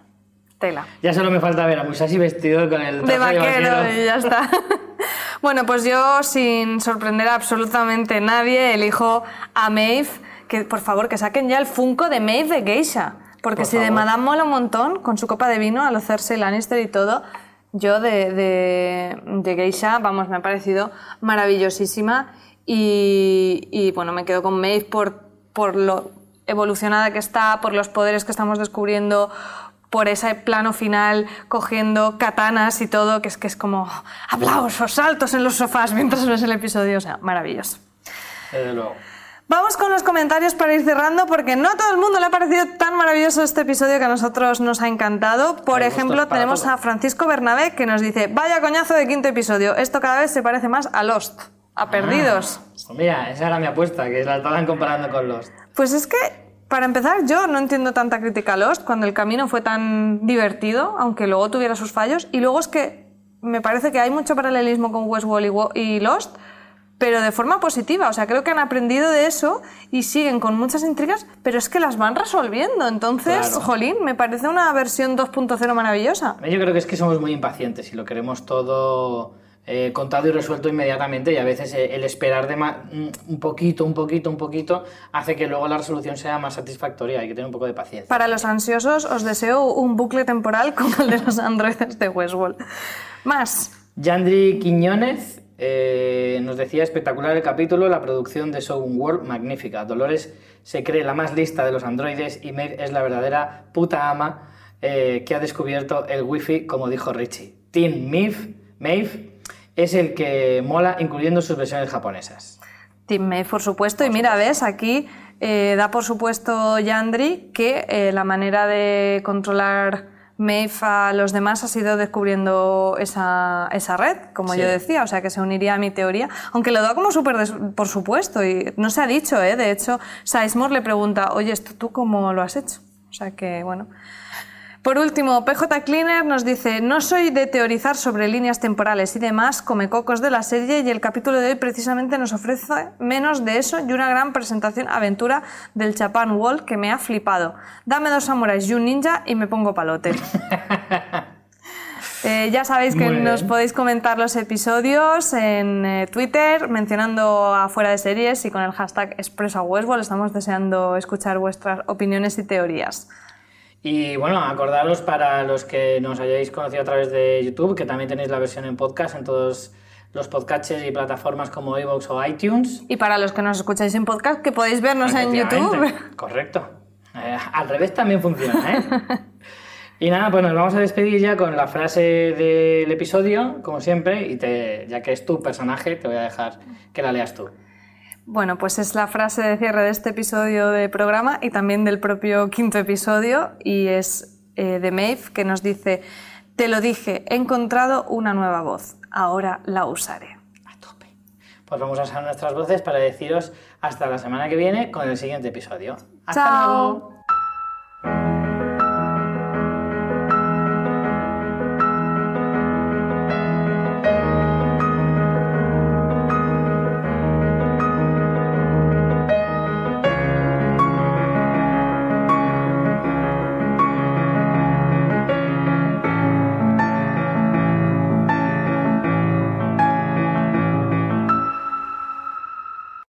tela. Ya solo me falta ver a Musashi vestido con el de traje vaquero y ya está. bueno, pues yo, sin sorprender a absolutamente nadie, elijo a Maeve, que por favor que saquen ya el Funko de Maeve de Geisha. Porque Por si de favor. Madame mola un montón, con su copa de vino, a los Cersei Lannister y todo, yo de, de, de Geisha, vamos, me ha parecido maravillosísima. Y, y, bueno, me quedo con Maeve por, por lo evolucionada que está, por los poderes que estamos descubriendo, por ese plano final cogiendo katanas y todo, que es que es como aplausos, saltos en los sofás mientras ves el episodio, o sea, maravilloso. Desde luego. Vamos con los comentarios para ir cerrando, porque no a todo el mundo le ha parecido tan maravilloso este episodio que a nosotros nos ha encantado. Por ejemplo, tenemos todo. a Francisco Bernabé que nos dice, vaya coñazo de quinto episodio, esto cada vez se parece más a Lost, a Perdidos. Pues mira, esa era mi apuesta, que la estaban comparando con los. Pues es que, para empezar, yo no entiendo tanta crítica a Lost cuando el camino fue tan divertido, aunque luego tuviera sus fallos. Y luego es que me parece que hay mucho paralelismo con Westworld y Lost, pero de forma positiva. O sea, creo que han aprendido de eso y siguen con muchas intrigas, pero es que las van resolviendo. Entonces, Claro. jolín, me parece una versión 2.0 maravillosa. Yo creo que es que somos muy impacientes y lo queremos todo eh, contado y resuelto inmediatamente y a veces eh, el esperar de un poquito, un poquito, un poquito hace que luego la resolución sea más satisfactoria. Hay que tener un poco de paciencia. Para los ansiosos, os deseo un bucle temporal como el de los androides de Westworld. Más. Yandri Quiñones eh, nos decía espectacular el capítulo, la producción de Shogun World magnífica. Dolores se cree la más lista de los androides y Maeve es la verdadera puta ama eh, que ha descubierto el wifi, como dijo Richie. Team Maeve, Maeve es el que mola, incluyendo sus versiones japonesas. Team Maeve, por supuesto. y mira, ves, aquí eh, da por supuesto Yandri que eh, la manera de controlar Maeve a los demás ha sido descubriendo esa, esa red, como Sí. yo decía, o sea que se uniría a mi teoría, aunque lo da como súper por supuesto y no se ha dicho, ¿eh? de hecho, Sizemore le pregunta, oye, ¿esto tú cómo lo has hecho? O sea que, bueno. Por último, PJ Cleaner nos dice, no soy de teorizar sobre líneas temporales y demás, come cocos de la serie y el capítulo de hoy precisamente nos ofrece menos de eso y una gran presentación aventura del Japan Wall que me ha flipado. Dame dos samuráis y un ninja y me pongo palote. Eh, ya sabéis que nos podéis comentar los episodios en eh, Twitter mencionando afuera de series y con el hashtag Expreso a Westworld. Estamos deseando escuchar vuestras opiniones y teorías. Y bueno, acordaros para los que nos hayáis conocido a través de YouTube, que también tenéis la versión en podcast en todos los podcatchers y plataformas como iVoox o iTunes. Y para los que nos escucháis en podcast, que podéis vernos en YouTube. Correcto. Eh, al revés también funciona, ¿eh? y nada, pues nos vamos a despedir ya con la frase del episodio, como siempre, y te, ya que es tu personaje, te voy a dejar que la leas tú. Bueno, pues es la frase de cierre de este episodio de programa y también del propio quinto episodio y es eh, de Maeve que nos dice, te lo dije, he encontrado una nueva voz, ahora la usaré. A tope. Pues vamos a usar nuestras voces para deciros hasta la semana que viene con el siguiente episodio. Hasta Chao. luego.